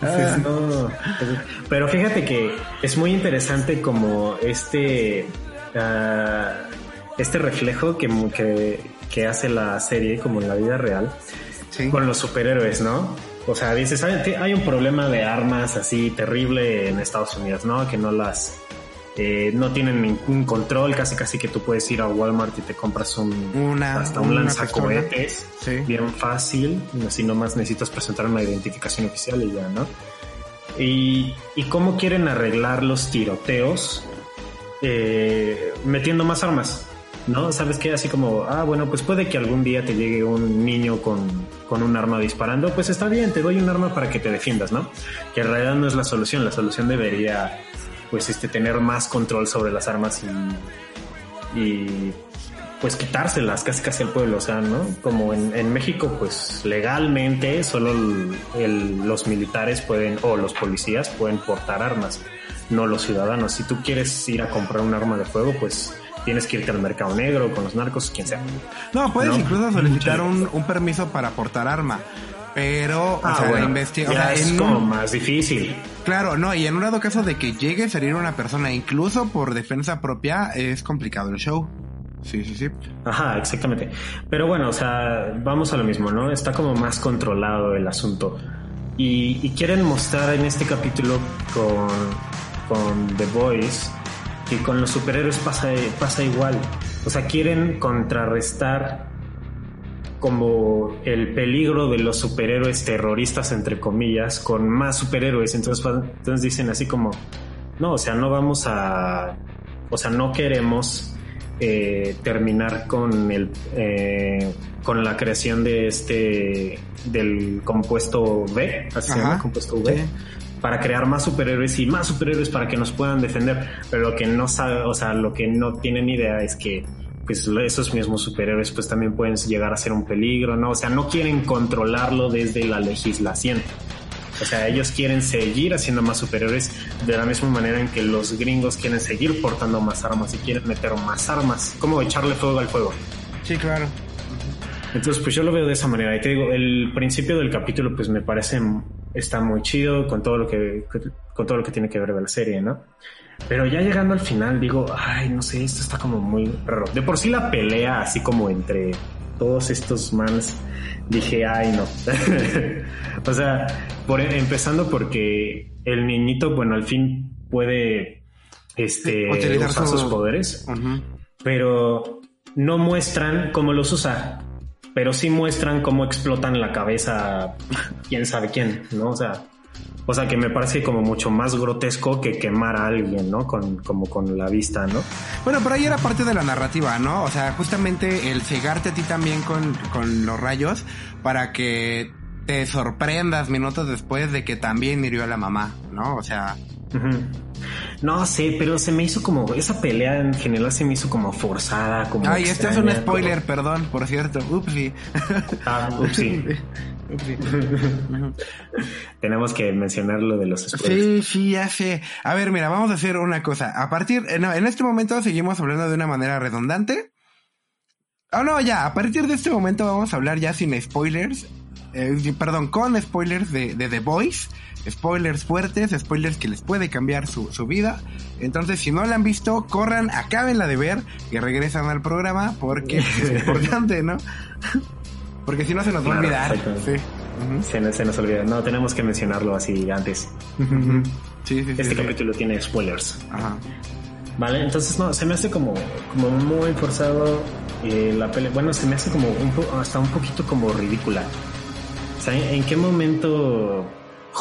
Speaker 3: Dices, no. Pero fíjate que es muy interesante como este ah, este reflejo que, que, que hace la serie como en la vida real
Speaker 2: sí.
Speaker 3: con los superhéroes, ¿no? O sea, dices, hay, hay un problema de armas así terrible en Estados Unidos, ¿no? Que no las... eh, no tienen ningún control, casi casi que tú puedes ir a Walmart y te compras un,
Speaker 2: Una-
Speaker 3: hasta un
Speaker 2: una
Speaker 3: lanzacohetes
Speaker 2: Sí.
Speaker 3: bien fácil, así nomás necesitas presentar una identificación oficial y ya, ¿no? Y, y cómo quieren arreglar los tiroteos eh, metiendo más armas, ¿no? ¿Sabes qué? Así como, ah, bueno, pues puede que algún día te llegue un niño con, con un arma disparando, pues está bien, te doy un arma para que te defiendas, ¿no? Que en realidad no es la solución, la solución debería, pues, este, tener más control sobre las armas y, y pues quitárselas casi casi al pueblo, o sea, ¿no? Como en, en México, pues legalmente solo los militares pueden, o los policías pueden portar armas, no los ciudadanos. Si tú quieres ir a comprar un arma de fuego, pues tienes que irte al mercado negro con los narcos, quien sea.
Speaker 2: No, puedes
Speaker 3: No.
Speaker 2: incluso solicitar un, un permiso para portar arma. Pero, o
Speaker 3: Ah,
Speaker 2: sea,
Speaker 3: bueno,
Speaker 2: investiga. O
Speaker 3: ya
Speaker 2: sea,
Speaker 3: es
Speaker 2: en
Speaker 3: como más difícil.
Speaker 2: claro, no, y en un dado caso de que llegue a salir una persona, incluso por defensa propia, es complicado el show. Sí, sí, sí.
Speaker 3: Ajá, exactamente. Pero bueno, o sea, vamos a lo mismo, ¿no? Está como más controlado el asunto. Y, y quieren mostrar en este capítulo con, con The Boys que con los superhéroes pasa, pasa igual. O sea, quieren contrarrestar como el peligro de los superhéroes terroristas, entre comillas, con más superhéroes. Entonces, fa- entonces dicen así como, no, o sea, no vamos a, o sea, no queremos eh, terminar con el, eh, con la creación de este, del compuesto B, así se llama, compuesto V.
Speaker 2: sí.
Speaker 3: Para crear más superhéroes y más superhéroes para que nos puedan defender. Pero lo que no sabe, o sea, lo que no tienen idea es que pues esos mismos superhéroes pues también pueden llegar a ser un peligro, ¿no? O sea, no quieren controlarlo desde la legislación. O sea, ellos quieren seguir haciendo más superhéroes de la misma manera en que los gringos quieren seguir portando más armas y quieren meter más armas. Como echarle fuego al fuego.
Speaker 2: Sí, claro.
Speaker 3: Entonces, pues yo lo veo de esa manera. Y te digo, el principio del capítulo, pues me parece está muy chido con todo lo que con todo lo que tiene que ver de la serie, ¿no? Pero ya llegando al final, digo, ay, no sé, esto está como muy raro. De por sí la pelea, así como entre todos estos mans, dije, ay, no. [laughs] o sea, por, empezando porque el niñito, bueno, al fin puede este,
Speaker 2: Utilizar
Speaker 3: usar
Speaker 2: su-
Speaker 3: sus poderes. Pero no muestran cómo los usa, pero sí muestran cómo explotan la cabeza quién sabe quién, ¿no? O sea, o sea que me parece como mucho más grotesco que quemar a alguien, ¿no? Con, como con la vista, ¿no?
Speaker 2: Bueno, pero ahí era parte de la narrativa, ¿no? O sea, justamente el cegarte a ti también con, con los rayos para que te sorprendas minutos después de que también hirió a la mamá, ¿no? O sea,
Speaker 3: No sé, pero se me hizo como, esa pelea en general se me hizo como forzada, como...
Speaker 2: Ay, este es un
Speaker 3: extraña,
Speaker 2: spoiler,
Speaker 3: como-
Speaker 2: perdón, por cierto. Upsi.
Speaker 3: Ah.
Speaker 2: Upsi. [laughs] [laughs]
Speaker 3: Tenemos que mencionar lo de los spoilers.
Speaker 2: Sí, sí, ya sé. A ver, mira, vamos a hacer una cosa. A partir, eh, no, en este momento seguimos hablando de una manera redundante. Oh, no, ya, a partir de este momento vamos a hablar ya sin spoilers. Eh, perdón, con spoilers de, de The Voice. Spoilers fuertes, spoilers que les puede cambiar su, su vida. Entonces, si no la han visto, corran, acábenla de ver y regresan al programa porque [laughs] es importante, ¿no? Porque si no se nos va a olvidar. Sí.
Speaker 3: Se, nos- se nos olvida. No, tenemos que mencionarlo así antes.
Speaker 2: Sí, sí,
Speaker 3: Este capítulo tiene spoilers.
Speaker 2: Ajá.
Speaker 3: Vale, entonces no, se me hace como, como muy forzado eh, la pelea. Bueno, se me hace como un po- hasta un poquito como ridícula. Sea, ¿en, en qué momento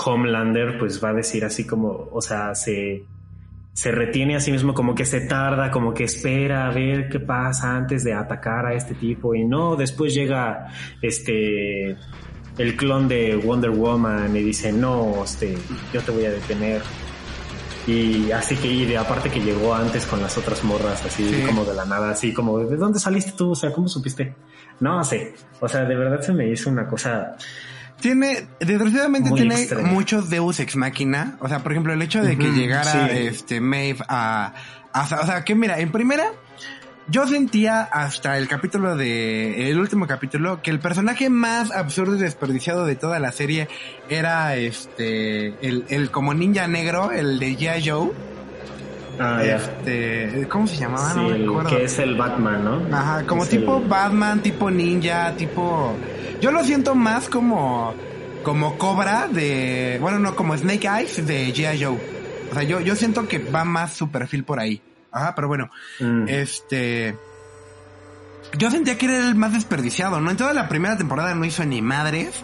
Speaker 3: Homelander pues va a decir así como, o sea, se, se retiene a sí mismo como que se tarda, como que espera a ver qué pasa antes de atacar a este tipo y no, después llega este el clon de Wonder Woman y dice, no, este, yo te voy a detener. Y así que, y de aparte que llegó antes con las otras morras, así
Speaker 2: Sí.
Speaker 3: como de la nada, así como, ¿de dónde saliste tú? O sea, ¿cómo supiste? No sé, o sea, de verdad se me hizo una cosa,
Speaker 2: Tiene, desgraciadamente
Speaker 3: Muy
Speaker 2: tiene
Speaker 3: extraño.
Speaker 2: muchos Deus ex máquina. O sea, por ejemplo, el hecho de que llegara
Speaker 3: sí.
Speaker 2: este Maeve a, a- O sea, que mira, en primera, yo sentía hasta el capítulo de. El último capítulo, que el personaje más absurdo y desperdiciado de toda la serie era este. El, el como ninja negro, el de G.I. Joe.
Speaker 3: ah, ya.
Speaker 2: Este. ¿Cómo se llamaba?
Speaker 3: Sí,
Speaker 2: no me acuerdo.
Speaker 3: que es el Batman, ¿no?
Speaker 2: Ajá, como
Speaker 3: Es
Speaker 2: tipo
Speaker 3: el-
Speaker 2: Batman, tipo ninja, tipo... Yo lo siento más como... Como Cobra de... Bueno, no, como Snake Eyes de G.I. Joe. O sea, yo, yo siento que va más su perfil por ahí. Ajá, pero bueno.
Speaker 3: Mm.
Speaker 2: Este... Yo sentía que era el más desperdiciado, ¿no? En toda la primera temporada no hizo ni madres.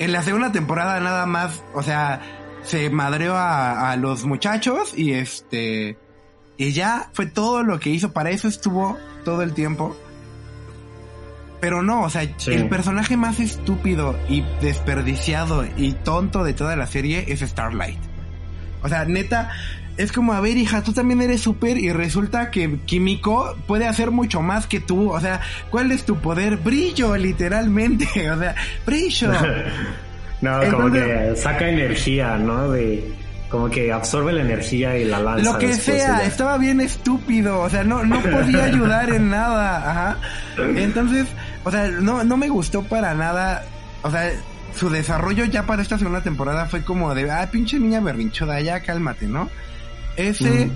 Speaker 2: En la segunda temporada nada más, o sea, se madreó a, a los muchachos y este... Y ya fue todo lo que hizo. Para eso estuvo todo el tiempo. Pero no, o sea,
Speaker 3: Sí.
Speaker 2: el personaje más estúpido y desperdiciado y tonto de toda la serie es Starlight. O sea, neta, es como, a ver, hija, tú también eres súper y resulta que Kimiko puede hacer mucho más que tú. O sea, ¿cuál es tu poder? Brillo, literalmente. [laughs] O sea, brillo. [laughs]
Speaker 3: No, como que saca energía, ¿no? De, como que absorbe la energía y la lanza.
Speaker 2: Lo que sea, estaba bien estúpido, o sea, no, no podía [laughs] ayudar en nada, ajá. Entonces, o sea, no, no me gustó para nada, o sea, su desarrollo ya para esta segunda temporada fue como de, ah, pinche niña berrinchuda, ya cálmate, ¿no? Ese,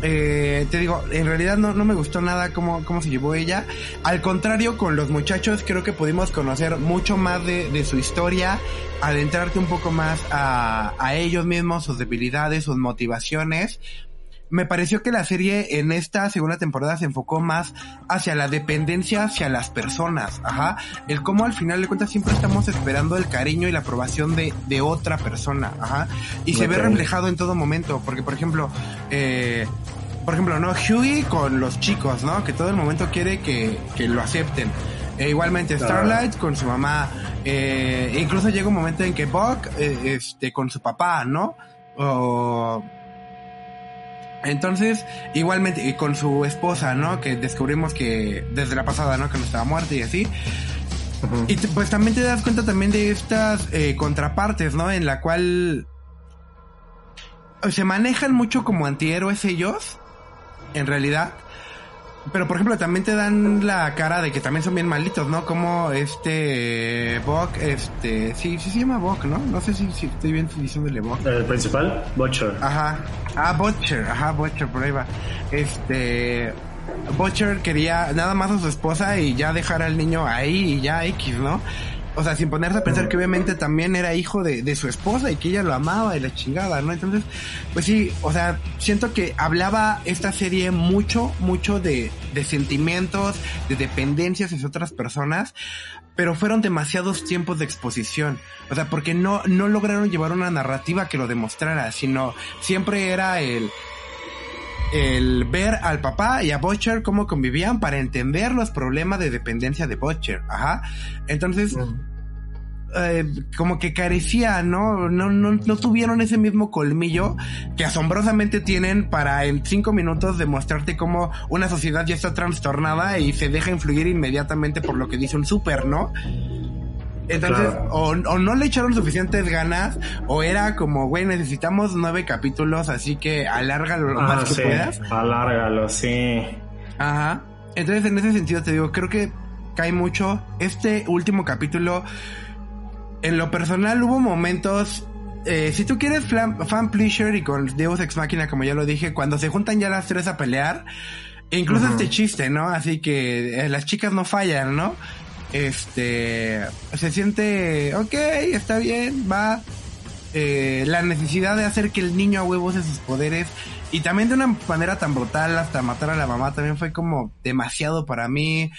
Speaker 2: eh, te digo, en realidad no, no me gustó nada cómo, cómo se llevó ella. Al contrario, con los muchachos creo que pudimos conocer mucho más de, de su historia, adentrarte un poco más a, a ellos mismos, sus debilidades, sus motivaciones. Me pareció que la serie en esta segunda temporada se enfocó más hacia la dependencia hacia las personas, ajá. El cómo al final de cuentas siempre estamos esperando el cariño y la aprobación de, de otra persona, ajá. Y se ve reflejado en todo momento, porque por ejemplo, eh, por ejemplo, ¿no? Hughie con los chicos, ¿no? Que todo el momento quiere que, que lo acepten. E igualmente Starlight con su mamá. Eh, e incluso llega un momento en que Buck, eh, este, con su papá, ¿no? O... Entonces, igualmente, y con su esposa, ¿no? Que descubrimos que desde la pasada, ¿no? Que no estaba muerta y así. Y pues también te das cuenta también de estas eh, contrapartes, ¿no? En la cual se manejan mucho como antihéroes ellos, en realidad. Pero por ejemplo también te dan la cara de que también son bien malitos, ¿no? Como este Buck, este, sí, sí se llama Buck, ¿no? No sé si, si estoy bien diciéndole Buck.
Speaker 3: El principal, Butcher.
Speaker 2: Ajá. Ah, Butcher, ajá, Butcher, por ahí va. Este. Butcher quería nada más a su esposa y ya dejar al niño ahí y ya X, ¿no? O sea, sin ponerse a pensar que obviamente también era hijo de, de su esposa y que ella lo amaba y la chingada, ¿no? Entonces, pues sí, o sea, siento que hablaba esta serie mucho, mucho de, de sentimientos, de dependencias hacia otras personas, pero fueron demasiados tiempos de exposición. O sea, porque no, no lograron llevar una narrativa que lo demostrara, sino siempre era el, el ver al papá y a Butcher cómo convivían para entender los problemas de dependencia de Butcher. Ajá. Entonces, eh, como que carecía, ¿no? No, no, no tuvieron ese mismo colmillo que asombrosamente tienen para en cinco minutos demostrarte cómo una sociedad ya está trastornada y se deja influir inmediatamente por lo que dice un súper, ¿no? Entonces,
Speaker 3: Claro.
Speaker 2: o, o no le echaron suficientes ganas, o era como, güey, necesitamos nueve capítulos, así que alárgalo lo
Speaker 3: Ah,
Speaker 2: más que puedas.
Speaker 3: alárgalo, sí.
Speaker 2: Ajá. Entonces, en ese sentido te digo, creo que cae mucho. Este último capítulo, en lo personal, hubo momentos. eh, si tú quieres fan pleasure y con Deus Ex Machina, como ya lo dije, cuando se juntan ya las tres a pelear, incluso este chiste, ¿no? Así que eh, las chicas no fallan, ¿no? Este se siente, ok, está bien, va. Eh, la necesidad de hacer que el niño a huevo use sus poderes y también de una manera tan brutal hasta matar a la mamá también fue como demasiado para mí.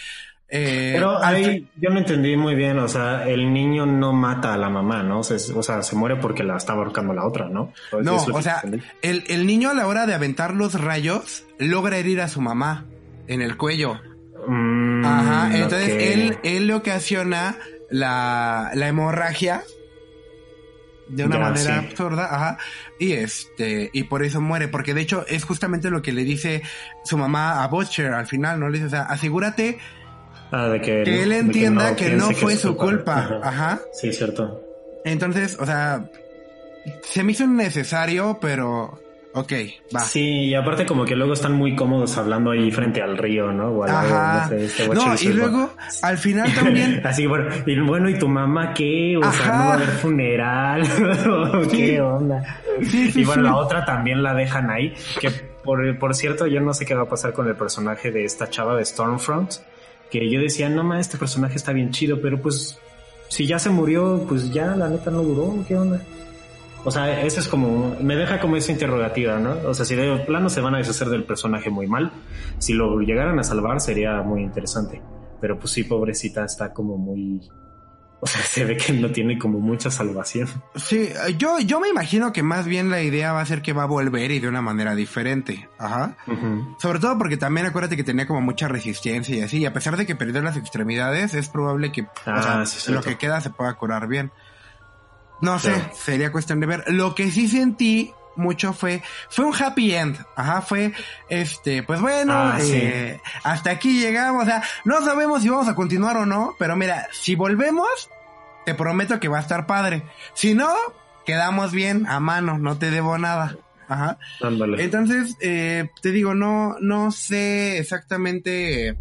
Speaker 2: Eh,
Speaker 3: Pero ahí yo no entendí muy bien, o sea, el niño no mata a la mamá, ¿no? O sea, es- o sea, se muere porque la está ahorcando la otra, ¿no?
Speaker 2: no, o sea, el, el niño a la hora de aventar los rayos logra herir a su mamá en el cuello.
Speaker 3: Mm,
Speaker 2: Ajá, entonces
Speaker 3: ok.
Speaker 2: él, él le ocasiona la, la hemorragia de una
Speaker 3: Ya,
Speaker 2: manera
Speaker 3: sí.
Speaker 2: absurda, ajá, y este, y por eso muere, porque de hecho es justamente lo que le dice su mamá a Butcher al final, ¿no? Le dice, o sea, asegúrate
Speaker 3: Ah, de que,
Speaker 2: que él
Speaker 3: de
Speaker 2: entienda que no, fue su culpa,
Speaker 3: Ajá.
Speaker 2: ajá.
Speaker 3: Sí, cierto.
Speaker 2: Entonces, o sea, se me hizo innecesario, pero, ok, va.
Speaker 3: Sí, y aparte como que luego están muy cómodos hablando ahí frente al río, ¿no? O al
Speaker 2: Ajá.
Speaker 3: no sé, este
Speaker 2: No, y luego, al final también, [laughs]
Speaker 3: Así, bueno, y bueno, ¿y tu mamá qué? O sea,
Speaker 2: Ajá.
Speaker 3: ¿no va a haber funeral? [laughs] ¿O
Speaker 2: Sí.
Speaker 3: ¿Qué onda?
Speaker 2: Sí, sí,
Speaker 3: y bueno, la otra también la dejan ahí, que por, por cierto, yo no sé qué va a pasar con el personaje de esta chava de Stormfront, que yo decía, no ma, este personaje está bien chido, pero pues, si ya se murió, pues ya, la neta no duró, ¿qué onda? O sea, eso es como, me deja como esa interrogativa, ¿no? O sea, si de plano se van a deshacer del personaje muy mal, si lo llegaran a salvar sería muy interesante. Pero pues sí, pobrecita, está como muy... O sea, [laughs] se ve que no tiene como mucha salvación.
Speaker 2: Sí, yo, yo me imagino que más bien la idea va a ser que va a volver y de una manera diferente. Ajá. Sobre todo porque también acuérdate que tenía como mucha resistencia y así. Y a pesar de que perdió las extremidades, es probable que o
Speaker 3: Ah,
Speaker 2: sea,
Speaker 3: sí,
Speaker 2: lo que queda se pueda curar bien. No sé, sería cuestión de ver. Lo que sí sentí mucho fue, fue un happy end. Ajá, fue, este, pues bueno,
Speaker 3: Ah, sí.
Speaker 2: eh, hasta aquí llegamos. O sea, no sabemos si vamos a continuar o no, pero mira, si volvemos, te prometo que va a estar padre. Si no, quedamos bien a mano, no te debo nada. Ajá.
Speaker 3: Ándale.
Speaker 2: Entonces, eh, te digo, no, no sé exactamente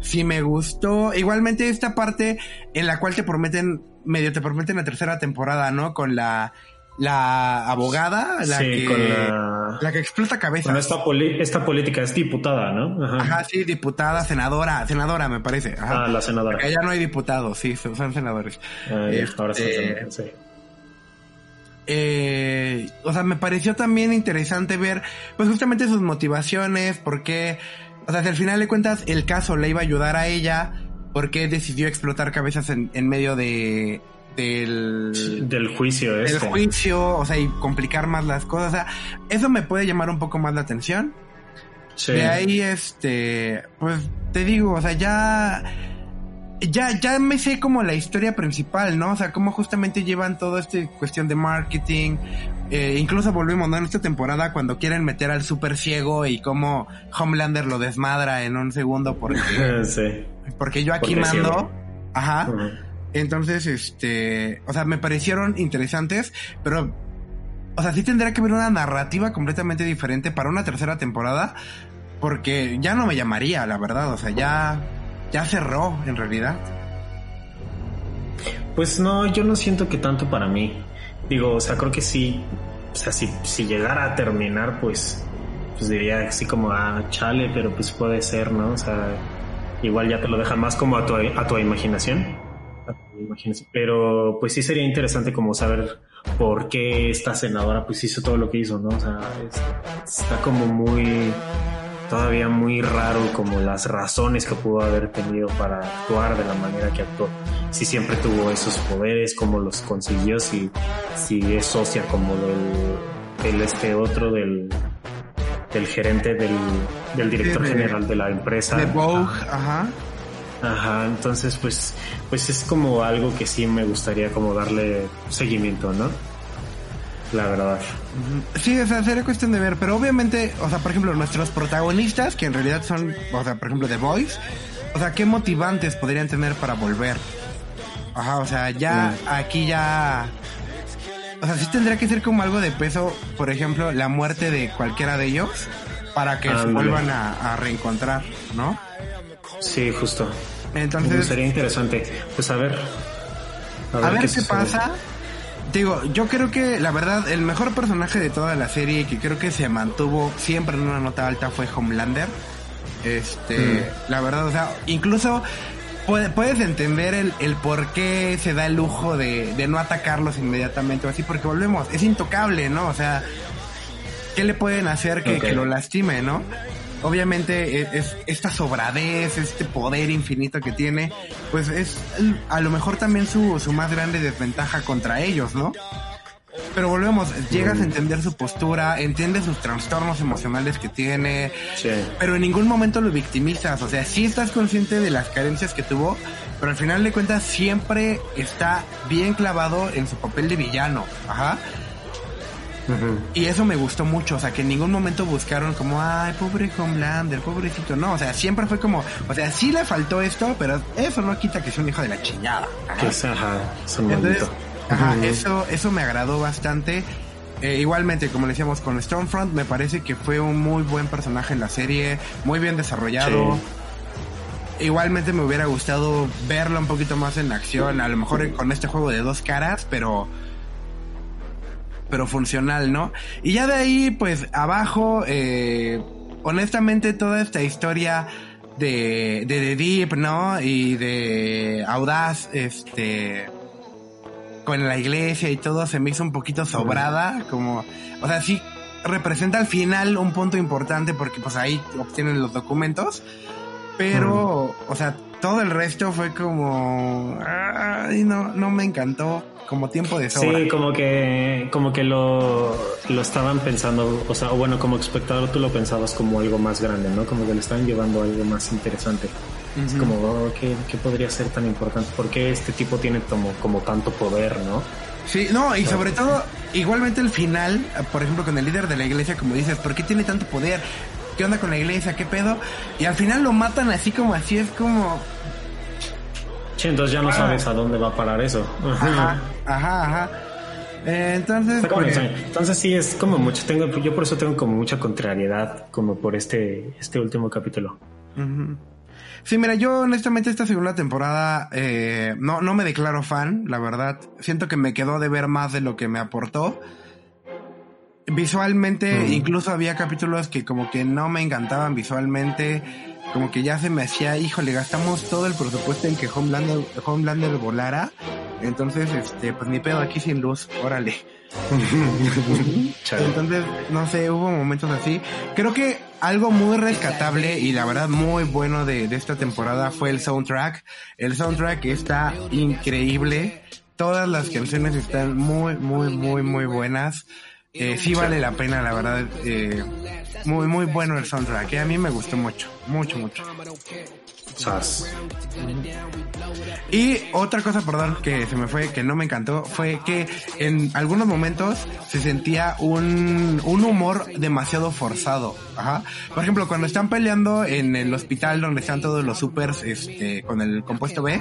Speaker 2: si me gustó. Igualmente esta parte en la cual te prometen, medio te prometen la tercera temporada, ¿no? Con la, la abogada, la
Speaker 3: sí,
Speaker 2: que,
Speaker 3: con la...
Speaker 2: la que explota cabezas.
Speaker 3: Con esta, poli- esta política es diputada, ¿no? Ajá.
Speaker 2: Ajá, sí, diputada, senadora, senadora me parece. Ajá.
Speaker 3: Ah, la senadora.
Speaker 2: Porque allá no hay diputados, sí, son senadores.
Speaker 3: Ah, ya, ahora sí,
Speaker 2: Este,
Speaker 3: sí.
Speaker 2: eh, o sea, me pareció también interesante ver, pues justamente sus motivaciones, porque, o sea, si al final de cuentas el caso le iba a ayudar a ella, porque decidió explotar cabezas en, en medio de, del,
Speaker 3: Del juicio
Speaker 2: del
Speaker 3: este.
Speaker 2: juicio, o sea, y complicar más las cosas, o sea, eso me puede llamar un poco más la atención.
Speaker 3: Sí.
Speaker 2: De ahí, este, pues te digo, o sea, ya, ya, ya me sé como la historia principal, ¿no? O sea, cómo justamente llevan todo este cuestión de marketing. Eh, incluso volvimos, ¿no? En esta temporada cuando quieren meter al super ciego y cómo Homelander lo desmadra en un segundo porque, [laughs]
Speaker 3: sí.
Speaker 2: porque yo aquí
Speaker 3: Porque
Speaker 2: mando.
Speaker 3: ciego.
Speaker 2: Ajá. Entonces, este, o sea, me parecieron interesantes, pero, o sea, sí tendría que haber una narrativa completamente diferente para una tercera temporada, porque ya no me llamaría, la verdad, o sea, ya, ya cerró, en realidad.
Speaker 3: Pues no, yo no siento que tanto para mí. Digo, o sea, creo que sí. O sea, si, si llegara a terminar, pues, pues diría así como, ah, chale, pero pues puede ser, ¿no? O sea, igual ya te lo dejan más como a tu, a tu imaginación. Pero pues sí sería interesante como saber por qué esta senadora pues hizo todo lo que hizo, ¿no? O sea, es- está como muy todavía muy raro como las razones que pudo haber tenido para actuar de la manera que actuó. Si siempre tuvo esos poderes, cómo los consiguió, si, si es socia como del, del este otro, del, del gerente, del, del director
Speaker 2: de-
Speaker 3: general de la empresa.
Speaker 2: De Vogue,
Speaker 3: Ajá.
Speaker 2: ajá.
Speaker 3: Ajá, entonces pues, pues es como algo que sí me gustaría como darle seguimiento, ¿no? La verdad.
Speaker 2: Sí, o sea, sería cuestión de ver, pero obviamente, o sea, por ejemplo, nuestros protagonistas, que en realidad son, o sea, por ejemplo, The Boys, o sea, ¿qué motivantes podrían tener para volver? Ajá, o sea, ya aquí ya... O sea, sí tendría que ser como algo de peso, por ejemplo, la muerte de cualquiera de ellos, para que se vuelvan a, a reencontrar, ¿no?
Speaker 3: Sí, justo.
Speaker 2: Entonces,
Speaker 3: Sería interesante. Pues a ver.
Speaker 2: A ver qué, pasa. Digo, yo creo que la verdad, el mejor personaje de toda la serie que creo que se mantuvo siempre en una nota alta fue Homelander. Este, la verdad, o sea, incluso puede- puedes entender el, el por qué se da el lujo de, de no atacarlos inmediatamente o así, porque volvemos, es intocable, ¿no? O sea, ¿qué le pueden hacer que lo lastime, no? Obviamente es, es- esta sobradez, este poder infinito que tiene, pues es a lo mejor también su, su más grande desventaja contra ellos, ¿no? Pero volvemos, llegas a entender su postura, entiendes sus trastornos emocionales que tiene,
Speaker 3: Sí.
Speaker 2: pero en ningún momento lo victimizas, o sea, sí estás consciente de las carencias que tuvo, pero al final de cuentas siempre está bien clavado en su papel de villano, ajá. Y eso me gustó mucho, o sea, que en ningún momento buscaron como, ay, pobre Homelander, pobrecito. No, o sea, siempre fue como, o sea, sí le faltó esto, pero eso no quita que sea un hijo de la chingada.
Speaker 3: Es, ajá,
Speaker 2: Entonces, eso, eso me agradó bastante. Eh, igualmente, como le decíamos con Stormfront, me parece que fue un muy buen personaje en la serie, muy bien desarrollado. Igualmente me hubiera gustado verlo un poquito más en acción, a lo mejor con este juego de dos caras, pero pero funcional, ¿no? Y ya de ahí, pues abajo, eh, honestamente toda esta historia de, de The Deep, ¿no? Y de Audaz, este, con la iglesia y todo, se me hizo un poquito sobrada, como, o sea, sí representa al final un punto importante porque pues ahí obtienen los documentos, pero, o sea, todo el resto fue como, ay, no, no me encantó, como tiempo de sobra.
Speaker 3: Sí, como que, como que lo, lo estaban pensando, o sea, o bueno, como espectador tú lo pensabas como algo más grande, ¿no? Como que le estaban llevando algo más interesante. Es como, oh, ¿qué, qué podría ser tan importante? ¿Por qué este tipo tiene como, como tanto poder, no?
Speaker 2: Sí, no, y sobre todo, igualmente el final, por ejemplo, con el líder de la iglesia, como dices, ¿por qué tiene tanto poder? ¿Qué onda con la iglesia? ¿Qué pedo? Y al final lo matan así como así, es como...
Speaker 3: Sí, entonces ya no sabes a dónde va a parar eso.
Speaker 2: Ajá, [laughs] ajá, ajá. Eh, entonces, pues.
Speaker 3: Entonces sí es como mucho, tengo, yo por eso tengo como mucha contrariedad como por este, este último capítulo.
Speaker 2: Sí, mira, yo honestamente esta segunda temporada eh, no, no me declaro fan, la verdad. Siento que me quedó de ver más de lo que me aportó. Visualmente,
Speaker 3: Mm.
Speaker 2: incluso había capítulos que como que no me encantaban visualmente. Como que ya se me hacía, híjole, gastamos todo el presupuesto en que Homelander, Homelander volara. Entonces, este, pues ni pedo aquí sin luz, órale. [laughs] Entonces, no sé, hubo momentos así. Creo que algo muy rescatable y la verdad muy bueno de, de esta temporada fue el soundtrack. El soundtrack está increíble. Todas las canciones están muy, muy, muy, muy buenas. Eh, sí vale la pena, la verdad. Eh, muy, muy bueno el soundtrack. eh. A mí me gustó mucho, mucho, mucho.
Speaker 3: Sas.
Speaker 2: Y otra cosa, perdón, que se me fue, que no me encantó, fue que en algunos momentos se sentía un, un humor demasiado forzado. Ajá. Por ejemplo, cuando están peleando en el hospital donde están todos los supers, este, con el compuesto B.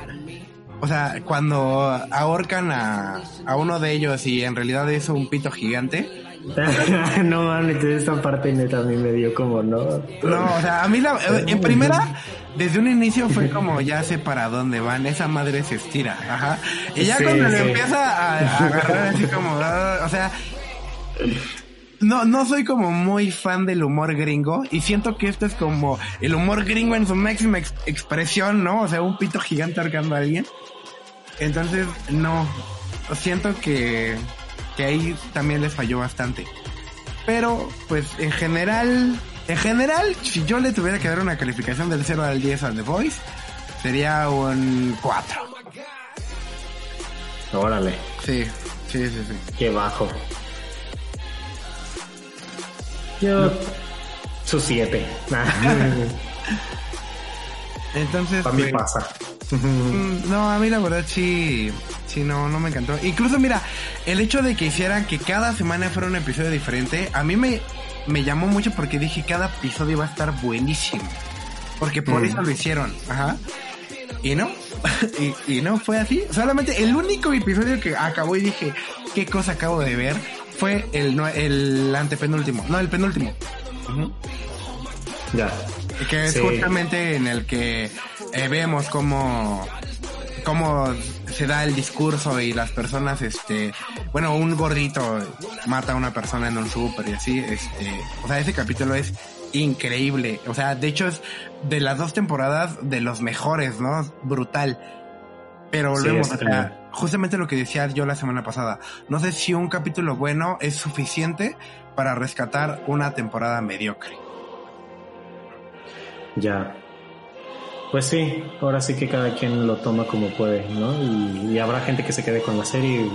Speaker 2: O sea, cuando ahorcan a, a uno de ellos y en realidad es un pito gigante. [laughs]
Speaker 3: no mames, esa parte neta a mí me dio como no.
Speaker 2: No, o sea, a mí la, en primera, desde un inicio fue [laughs] como ya sé para dónde van, esa madre se estira, ajá. Y ya
Speaker 3: Sí,
Speaker 2: cuando le
Speaker 3: sí.
Speaker 2: empieza a, a agarrar así como, ah, o sea, no, no soy como muy fan del humor gringo y siento que esto es como el humor gringo en su máxima ex- expresión, ¿no? O sea, un pito gigante ahorcando a alguien. Entonces, no. Siento que, que ahí también les falló bastante. Pero, pues, en general, en general, si yo le tuviera que dar una calificación del 0 al 10 a The Voice, sería un 4.
Speaker 3: Órale,
Speaker 2: Sí, sí, sí, sí.
Speaker 3: qué bajo. Yo, su 7. [laughs]
Speaker 2: Entonces,
Speaker 3: Para mí
Speaker 2: pues,
Speaker 3: pasa.
Speaker 2: Mm, No, a mí la verdad sí, sí, no, no me encantó. Incluso mira, el hecho de que hicieran que cada semana fuera un episodio diferente, a mí me, me llamó mucho porque dije cada episodio va a estar buenísimo. Porque por
Speaker 3: Mm.
Speaker 2: eso lo hicieron, ajá. Y no, [laughs] y, y no fue así. Solamente el único episodio que acabó y dije, ¿qué cosa acabo de ver? Fue el, no- el antepenúltimo, no, el penúltimo.
Speaker 3: Ya.
Speaker 2: Que es
Speaker 3: Sí.
Speaker 2: justamente en el que eh, vemos cómo, cómo se da el discurso y las personas, este, bueno, un gordito mata a una persona en un súper y así, este, o sea, ese capítulo es increíble. O sea, de hecho es de las dos temporadas de los mejores, ¿no? Brutal. Pero
Speaker 3: Sí,
Speaker 2: volvemos, o sea, justamente lo que decía yo la semana pasada. No sé si un capítulo bueno es suficiente para rescatar una temporada mediocre.
Speaker 3: Ya. Pues sí, ahora sí que cada quien lo toma como puede, ¿no? Y, habrá gente que se quede con la serie y,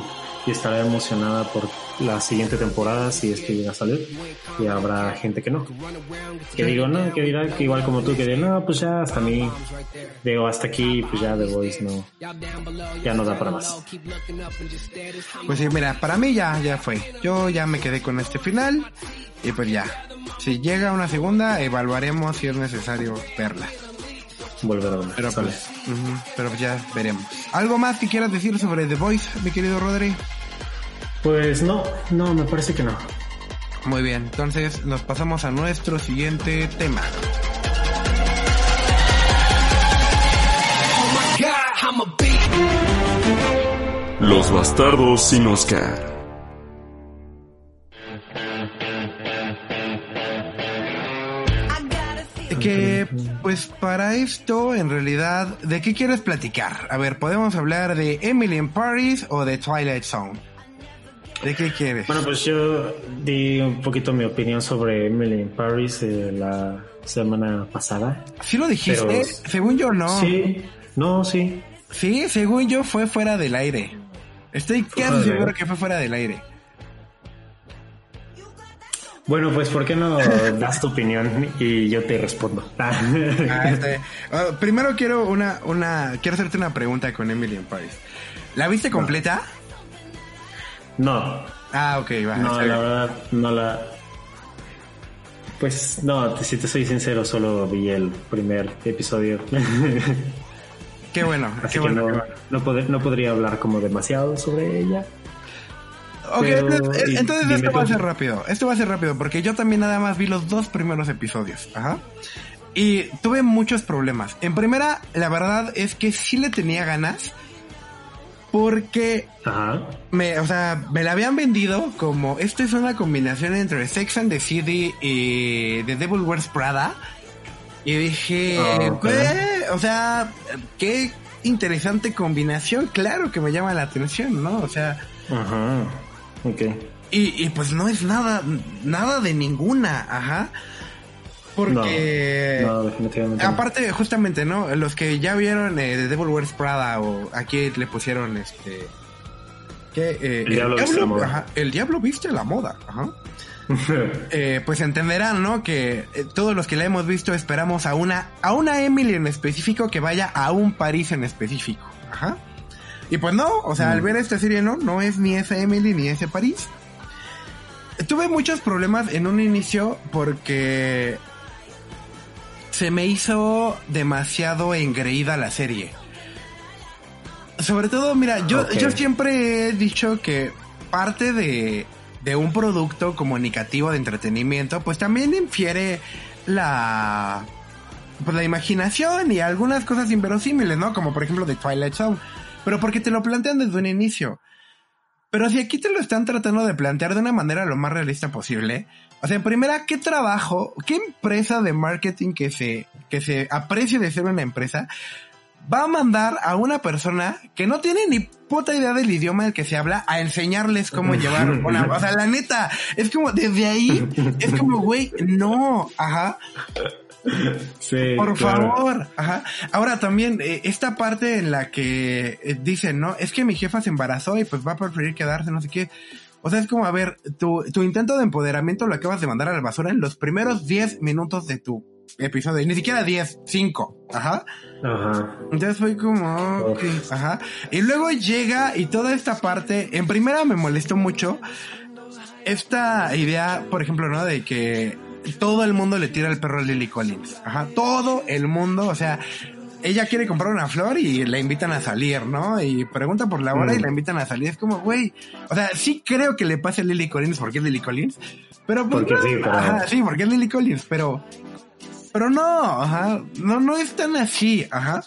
Speaker 3: y estará emocionada por la siguiente temporada si es que llega a salir. Y habrá gente que no. Que digo, no, que dirá que igual como tú, que dirá, no, pues ya hasta mí, digo, hasta aquí, pues ya The Voice no, ya no da para más.
Speaker 2: Pues sí, mira, para mí ya, ya fue. Yo ya me quedé con este final y pues ya. Si llega una segunda, evaluaremos si es necesario verla.
Speaker 3: Volver a ver.
Speaker 2: Pero pues, ujú, pero pues ya veremos. ¿Algo más que quieras decir sobre The Voice, mi querido Rodri?
Speaker 3: Pues no, no, me parece que no.
Speaker 2: Muy bien, entonces nos pasamos a nuestro siguiente tema.
Speaker 1: Los bastardos sin Oscar.
Speaker 2: Que pues para esto, en realidad, ¿de qué quieres platicar? A ver, podemos hablar de Emily in Paris o de Twilight Zone. ¿De qué quieres?
Speaker 3: Bueno, pues yo di un poquito mi opinión sobre Emily in Paris eh, la semana pasada.
Speaker 2: ¿Sí lo dijiste?
Speaker 3: pero-
Speaker 2: Según yo no.
Speaker 3: Sí, no, sí.
Speaker 2: Sí, según yo fue fuera del aire. Estoy casi seguro que fue fuera del aire.
Speaker 3: Bueno, pues ¿por qué no das tu opinión y yo te respondo? [laughs]
Speaker 2: Ah, este, ah, primero quiero una, una, quiero hacerte una pregunta con Emily in Paris. ¿La viste completa?
Speaker 3: no,
Speaker 2: Ah, ok, va.
Speaker 3: no, la verdad, no la... Pues no, si te soy sincero, solo vi el primer episodio. [laughs]
Speaker 2: Qué bueno,
Speaker 3: Así
Speaker 2: qué
Speaker 3: que
Speaker 2: bueno.
Speaker 3: no,
Speaker 2: qué bueno.
Speaker 3: no, pod- no podría hablar como demasiado sobre ella.
Speaker 2: Ok,
Speaker 3: Pero,
Speaker 2: entonces, esto va a ser rápido. Esto va a ser rápido porque yo también nada más vi los dos primeros episodios. Ajá. Y tuve muchos problemas. En primera, la verdad es que sí le tenía ganas porque
Speaker 3: Ajá.
Speaker 2: me, o sea, me la habían vendido como esto es una combinación entre Sex and the City y The Devil Wears Prada. Y dije,
Speaker 3: Ah, ok.
Speaker 2: "Güey, o sea, qué interesante combinación, claro que me llama la atención, ¿no? O sea,
Speaker 3: Ajá. Ok.
Speaker 2: y, y pues no es nada, nada de ninguna, ajá. Porque...
Speaker 3: No, no, definitivamente. no.
Speaker 2: Aparte, justamente, ¿no? Los que ya vieron eh, The Devil Wears Prada o aquí le pusieron este... ¿qué? Eh,
Speaker 3: El diablo viste la moda.
Speaker 2: ajá, el diablo viste la moda, ajá. [laughs] Eh, pues entenderán, ¿no? Que eh, todos los que la hemos visto esperamos a una, a una Emily en específico que vaya a un París en específico, ajá. Y pues no, o sea, al
Speaker 3: Mm.
Speaker 2: ver esta serie, no, no es ni esa Emily ni ese París. Tuve muchos problemas en un inicio porque se me hizo demasiado engreída la serie. Sobre todo, mira, yo, yo siempre he dicho que parte de, de un producto comunicativo de entretenimiento, pues también infiere la, pues la imaginación y algunas cosas inverosímiles, ¿no? Como por ejemplo de Twilight Zone. Pero porque te lo plantean desde un inicio. Pero si aquí te lo están tratando de plantear de una manera lo más realista posible, o sea, en primera, ¿qué trabajo, qué empresa de marketing que se, que se aprecie de ser una empresa va a mandar a una persona que no tiene ni puta idea del idioma del que se habla a enseñarles cómo llevar [laughs] una, o sea, la neta, es como desde ahí, es como, güey, no, ajá.
Speaker 3: Sí,
Speaker 2: Por
Speaker 3: claro.
Speaker 2: favor. Ajá. Ahora también, eh, esta parte en la que eh, dicen, ¿no? Es que mi jefa se embarazó y pues va a preferir quedarse, no sé qué. O sea, es como, a ver, tu, tu intento de empoderamiento lo acabas de mandar a la basura en los primeros 10 minutos de tu episodio. Y ni siquiera 10, 5. Ajá.
Speaker 3: Ajá.
Speaker 2: Entonces fue como, ok, ajá. Y luego llega y toda esta parte, en primera me molestó mucho esta idea, por ejemplo, ¿no? De que todo el mundo le tira el perro a Lily Collins. Ajá. Todo el mundo, o sea, ella quiere comprar una flor y la invitan a salir, ¿no? Y pregunta por la hora
Speaker 3: Mm.
Speaker 2: y la invitan a salir. Es como, güey, o sea, sí creo que le pase a Lily Collins porque es Lily Collins, pero pues,
Speaker 3: Porque
Speaker 2: no,
Speaker 3: sí, pero-
Speaker 2: ajá, sí, porque es Lily Collins, pero, pero no, ajá, no, no es tan así, ajá.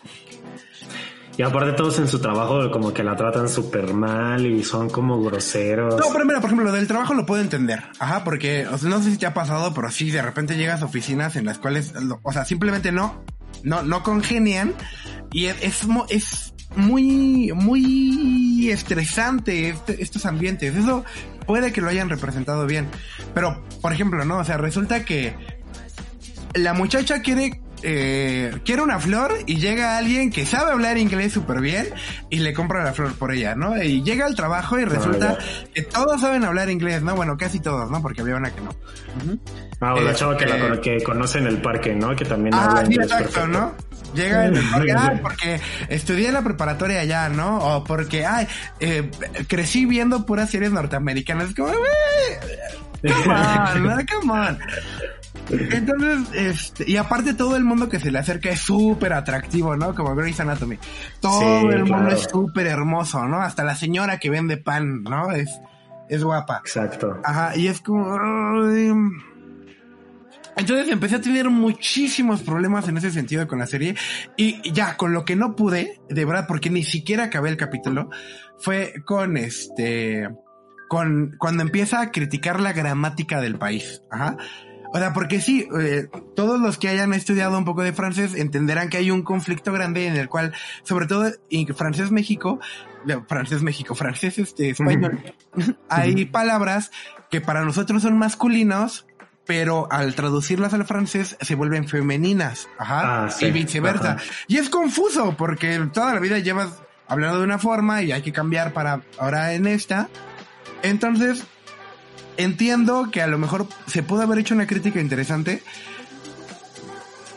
Speaker 3: Y aparte todos en su trabajo como que la tratan súper mal y son como groseros.
Speaker 2: No, pero mira, por ejemplo, lo del trabajo lo puedo entender. Ajá, porque o sea, no sé si te ha pasado, pero sí, de repente llegas a oficinas en las cuales, o sea, simplemente no, no, no congenian y es, es, es muy, muy estresante este- estos ambientes. Eso puede que lo hayan representado bien. Pero, por ejemplo, no, o sea, resulta que la muchacha quiere eh, quiere una flor y llega alguien que sabe hablar inglés súper bien y le compra la flor por ella, ¿no? Y llega al trabajo y resulta que todos saben hablar inglés, ¿no? Bueno, casi todos, ¿no? Porque había una que no.
Speaker 3: Ah, o la
Speaker 2: Este-
Speaker 3: chava que, la, cono- que conoce en el parque, ¿no? Que también
Speaker 2: Ah,
Speaker 3: habla
Speaker 2: sí,
Speaker 3: inglés
Speaker 2: exacto,
Speaker 3: perfecto.
Speaker 2: ¿no? Llega en el [laughs] parque, ah, porque estudié en la preparatoria allá, ¿no? O porque, ay, eh, crecí viendo puras series norteamericanas. Es como, "Güey, come on, [laughs] come on. Entonces, este, y aparte todo el mundo que se le acerca es súper atractivo, ¿no? Como Grey's Anatomy. Todo
Speaker 3: Sí,
Speaker 2: el mundo
Speaker 3: claro.
Speaker 2: es súper hermoso, ¿no? Hasta la señora que vende pan, ¿no? Es, es guapa.
Speaker 3: Exacto.
Speaker 2: Ajá, y es como... ay. Entonces empecé a tener muchísimos problemas en ese sentido con la serie y ya con lo que no pude, de verdad, porque ni siquiera acabé el capítulo, fue con este, con cuando empieza a criticar la gramática del país. Ajá. O sea, porque sí, eh, todos los que hayan estudiado un poco de francés entenderán que hay un conflicto grande en el cual, sobre todo en francés México, francés México, francés este español, hay palabras que para nosotros son masculinos, pero al traducirlas al francés se vuelven femeninas, ajá,
Speaker 3: Ah, sí,
Speaker 2: y viceversa.
Speaker 3: ajá.
Speaker 2: Y es confuso porque toda la vida llevas hablando de una forma y hay que cambiar para ahora en esta. Entonces, entiendo que a lo mejor se pudo haber hecho una crítica interesante,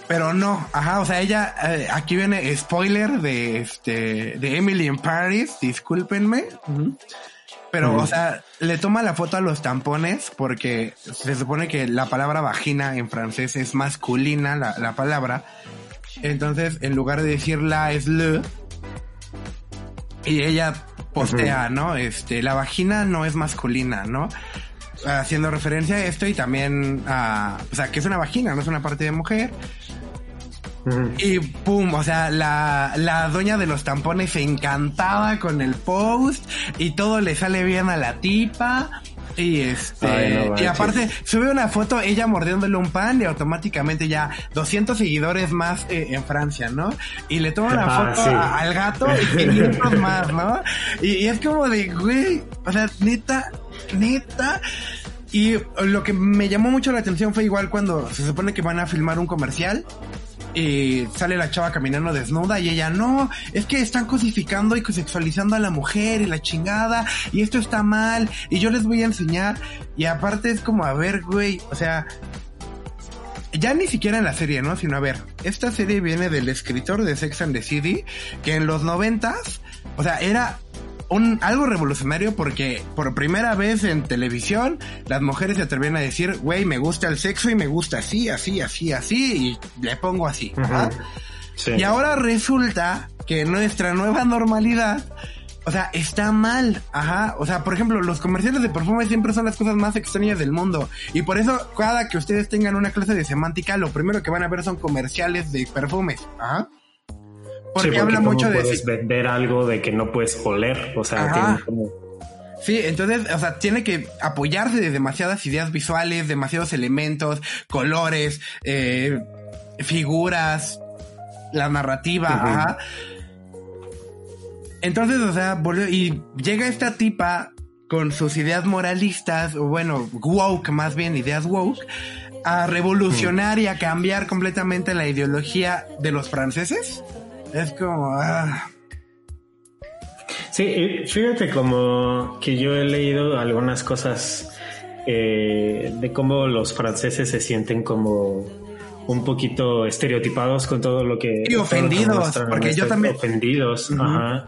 Speaker 2: pero no, ajá, o sea, ella, eh, aquí viene spoiler de este, de Emily in Paris, discúlpenme. Pero, o sea, le toma la foto a los tampones porque se supone que la palabra vagina en francés es masculina, la, la palabra. Entonces, en lugar de decir la es le, y ella postea, ¿no? Este, la vagina no es masculina, ¿no? Haciendo referencia a esto y también a, o sea, que es una vagina, no es una parte de mujer. Y pum, o sea, la, la doña de los tampones se encantaba con el post y todo le sale bien a la tipa. Y este,
Speaker 3: Ay, no
Speaker 2: y aparte sube una foto ella mordiéndole un pan y automáticamente ya 200 seguidores más eh, en Francia, ¿no? Y le toma una
Speaker 3: Ah,
Speaker 2: foto
Speaker 3: sí.
Speaker 2: a- al gato y 500 más, ¿no? Y, y es como de, güey, o sea, neta, neta. Y lo que me llamó mucho la atención fue igual cuando se supone que van a filmar un comercial y sale la chava caminando desnuda y ella no, es que están cosificando y sexualizando a la mujer y la chingada y esto está mal y yo les voy a enseñar y aparte es como a ver güey, o sea, ya ni siquiera en la serie, ¿no? Sino a ver, esta serie viene del escritor de Sex and the City que en los noventas, o sea, era un, algo revolucionario porque por primera vez en televisión las mujeres se atrevían a decir, güey, me gusta el sexo y me gusta así, así, así, así y le pongo así.
Speaker 3: Sí.
Speaker 2: Y ahora resulta que nuestra nueva normalidad, o sea, está mal. Ajá. O sea, por ejemplo, los comerciales de perfume siempre son las cosas más extrañas del mundo. Y por eso, cada que ustedes tengan una clase de semántica, lo primero que van a ver son comerciales de perfumes. Ajá. Porque,
Speaker 3: Sí,
Speaker 2: habla
Speaker 3: ¿cómo
Speaker 2: mucho de...
Speaker 3: puedes vender algo de que no puedes oler, o sea, tiene como
Speaker 2: Sí, entonces, o sea, tiene que apoyarse de demasiadas ideas visuales, demasiados elementos, colores, eh, figuras. la narrativa, ajá. Entonces, o sea, volvió y llega esta tipa con sus ideas moralistas, o bueno, woke más bien, ideas woke, a revolucionar y a cambiar completamente la ideología de los franceses. Es como... ah,
Speaker 3: Sí, fíjate como que yo he leído algunas cosas eh, de cómo los franceses se sienten como un poquito estereotipados con todo lo que...
Speaker 2: Y
Speaker 3: que
Speaker 2: ofendidos, porque yo también-
Speaker 3: Ofendidos, ajá.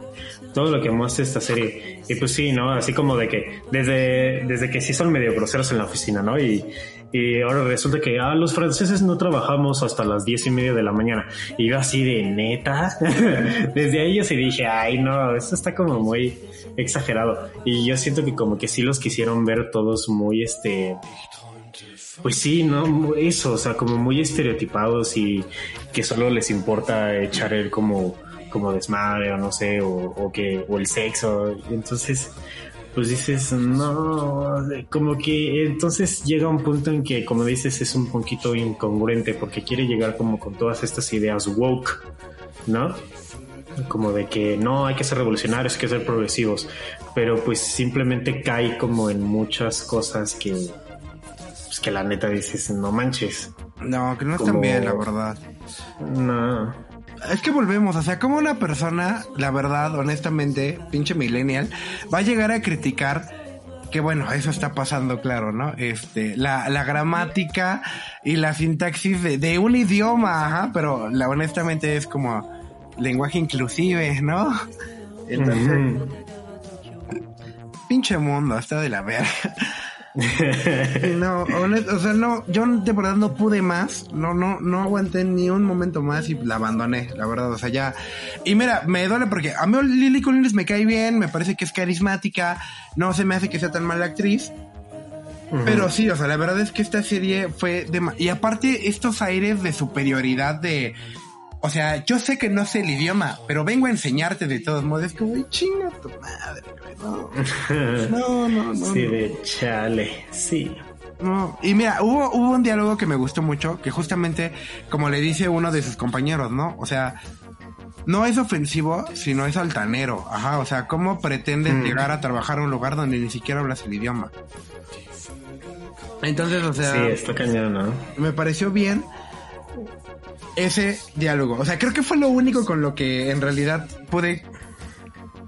Speaker 3: Todo lo que muestra esta serie. Y pues sí, ¿no? Así como de que desde, desde que sí son medio groseros en la oficina, ¿no? Y, y ahora resulta que, ah, los franceses no trabajamos hasta las diez y media de la mañana. Y yo así de neta. [laughs] desde ahí yo sí dije, ay, no, esto está como muy exagerado. Y yo siento que como que sí los quisieron ver todos muy, este, pues sí, ¿no? Eso, o sea, como muy estereotipados y que solo les importa echar el como, como desmadre o no sé, o, que, o el sexo. Entonces, pues dices, no, como que entonces llega un punto en que, como dices, es un poquito incongruente porque quiere llegar como con todas estas ideas woke, ¿no? Como de que no hay que ser revolucionarios, hay que ser progresivos, pero pues simplemente cae como en muchas cosas que, pues que la neta dices, no manches,
Speaker 2: no, que no están
Speaker 3: Como-
Speaker 2: bien, la verdad.
Speaker 3: no.
Speaker 2: Es que volvemos, o sea, como una persona, la verdad, honestamente, pinche millennial, va a llegar a criticar que bueno, eso está pasando, claro, ¿no? Este, la, la gramática y la sintaxis de, de un idioma, ajá, pero la honestamente es como lenguaje inclusive, ¿no? Entonces, pinche mundo, está de la verga. [laughs] No, o sea, no, yo de verdad no pude más, no, no, no aguanté ni un momento más y la abandoné, la verdad, o sea, ya. Y mira, me duele porque a mí Lily Collins me cae bien, me parece que es carismática, no se me hace que sea tan mala actriz, pero sí, o sea, la verdad es que esta serie fue de... Y aparte, estos aires de superioridad de... O sea, yo sé que no sé el idioma, pero vengo a enseñarte de todos modos. Es como, "Ay, chinga tu madre, no. [laughs] No, no, no.
Speaker 3: sí,
Speaker 2: no.
Speaker 3: de chale, sí.
Speaker 2: No, y mira, hubo, hubo un diálogo que me gustó mucho, que justamente, como le dice uno de sus compañeros, ¿no? O sea, no es ofensivo, sino es altanero. Ajá, o sea, ¿cómo pretendes
Speaker 3: Mm.
Speaker 2: llegar a trabajar a un lugar donde ni siquiera hablas el idioma? Entonces, o sea,
Speaker 3: Sí, está cañón, ¿no?
Speaker 2: me pareció bien ese diálogo. O sea, creo que fue lo único con lo que en realidad pude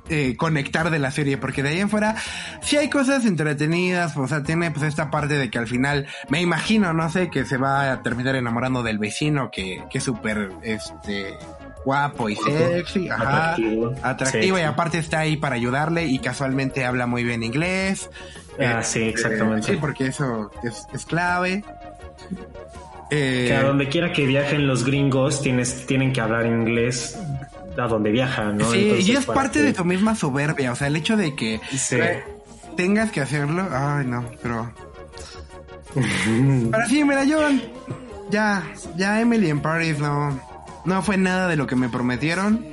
Speaker 2: eh, conectar de la serie, porque de ahí en fuera sí hay cosas entretenidas, o sea, tiene pues esta parte de que al final, me imagino, no sé, que se va a terminar enamorando del vecino, que, que es súper, este, guapo y sexy, ajá,
Speaker 3: Atractivo.
Speaker 2: atractivo,
Speaker 3: Sí,
Speaker 2: y aparte está ahí para ayudarle y casualmente habla muy bien inglés.
Speaker 3: Ah, sí, exactamente.
Speaker 2: Sí, porque eso es, es clave. Eh,
Speaker 3: Que a donde quiera que viajen los gringos tienes, tienen que hablar inglés a donde viajan, ¿no?
Speaker 2: Sí,
Speaker 3: Entonces,
Speaker 2: y es parte
Speaker 3: que-
Speaker 2: de tu misma soberbia, o sea, el hecho de que
Speaker 3: Sí.
Speaker 2: tengas que hacerlo, ay no, pero... [laughs] Pero sí, mira, yo ya, ya Emily en Paris no, no fue nada de lo que me prometieron.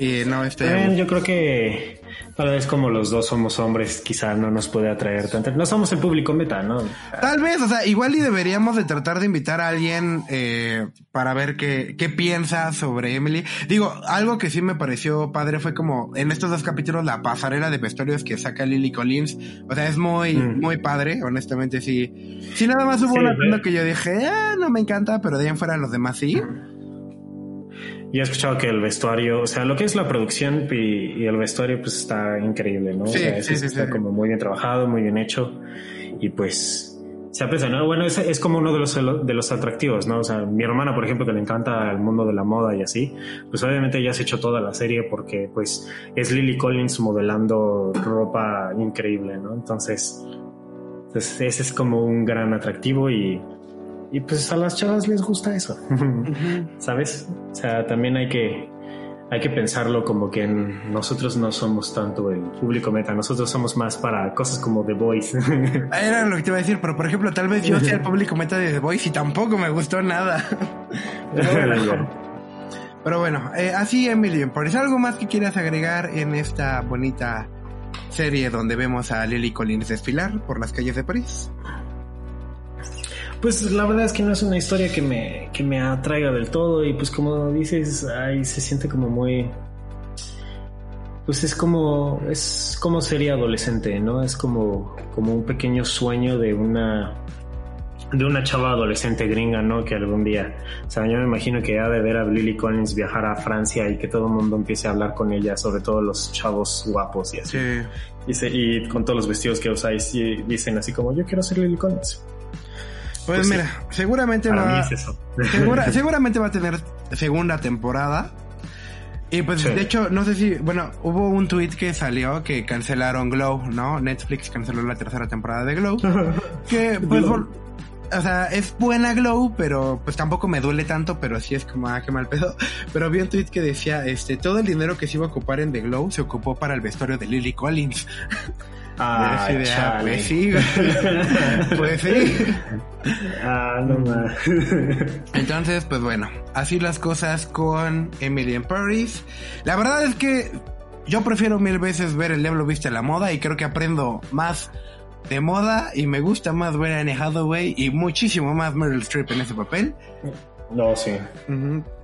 Speaker 2: Y no, este...
Speaker 3: Bien, yo creo que tal vez como los dos somos hombres, quizá no nos puede atraer tanto. No somos el público meta, ¿no?
Speaker 2: Tal vez, o sea, igual y deberíamos de tratar de invitar a alguien eh, para ver qué, qué piensa sobre Emily. Digo, algo que sí me pareció padre fue como en estos dos capítulos la pasarela de vestuarios que saca Lily Collins. O sea, es muy,
Speaker 3: Mm.
Speaker 2: muy padre, honestamente sí. Sí, nada más hubo
Speaker 3: Sí,
Speaker 2: una tienda que yo dije, ah, no me encanta, pero de ahí en fuera los demás sí.
Speaker 3: Y he escuchado que el vestuario, o sea, lo que es la producción y, y el vestuario, pues está increíble, ¿no?
Speaker 2: Sí,
Speaker 3: o sea, eso
Speaker 2: sí, sí,
Speaker 3: está como muy bien trabajado, muy bien hecho. Y pues se aprecia, ¿no? Bueno, es, es como uno de los, de los atractivos, ¿no? O sea, mi hermana, por ejemplo, que le encanta el mundo de la moda y así, pues obviamente ella se hecho toda la serie porque, pues, es Lily Collins modelando ropa increíble, ¿no? Entonces, pues, ese es como un gran atractivo y, y pues a las chavas les gusta eso. [laughs] ¿sabes? O sea, también hay que, hay que pensarlo como que en- nosotros no somos tanto el público meta, nosotros somos más para cosas como The Voice. [laughs]
Speaker 2: Era lo que te iba a decir, pero por ejemplo, tal vez yo sea el público meta de The Voice y tampoco me gustó nada. [laughs] Pero bueno. Eh, así Emily Paris. ¿Algo más que quieras agregar en esta bonita serie donde vemos a Lily Collins desfilar por las calles de París?
Speaker 3: Pues la verdad es que no es una historia que me, que me atraiga del todo y pues como dices, ahí se siente como muy... Pues es como, es como sería adolescente, ¿no? Es como, como un pequeño sueño de una, de una chava adolescente gringa, ¿no? Que algún día, o sea, yo me imagino que ha de ver a Lily Collins viajar a Francia y que todo el mundo empiece a hablar con ella, sobre todo los chavos guapos y así.
Speaker 2: Sí.
Speaker 3: Y, se- y con todos los vestidos que usáis y dicen así como, yo quiero ser Lily Collins.
Speaker 2: Pues,
Speaker 3: Pues sí.
Speaker 2: mira, seguramente
Speaker 3: Para
Speaker 2: va,
Speaker 3: es eso. [laughs]
Speaker 2: segura- seguramente va a tener segunda temporada. Y pues
Speaker 3: Sí.
Speaker 2: de hecho, no sé si, bueno, hubo un tweet que salió que cancelaron Glow, ¿no? Netflix canceló la tercera temporada de Glow. [laughs] que pues
Speaker 3: Glow.
Speaker 2: o sea, es buena Glow, pero pues tampoco me duele tanto, pero sí es como, ah, qué mal pedo. [laughs] Pero vi un tweet que decía, este, todo el dinero que se iba a ocupar en The Glow se ocupó para el vestuario de Lily Collins.
Speaker 3: Ah,
Speaker 2: ah, [laughs] pues sí, pues.
Speaker 3: Ah, no más.
Speaker 2: Entonces, pues bueno, así las cosas con Emily in Paris. La verdad es que yo prefiero mil veces ver El Diablo Viste a la Moda y creo que aprendo más de moda y me gusta más ver a Anne Hathaway y muchísimo más Meryl Streep en ese papel.
Speaker 3: No, sí.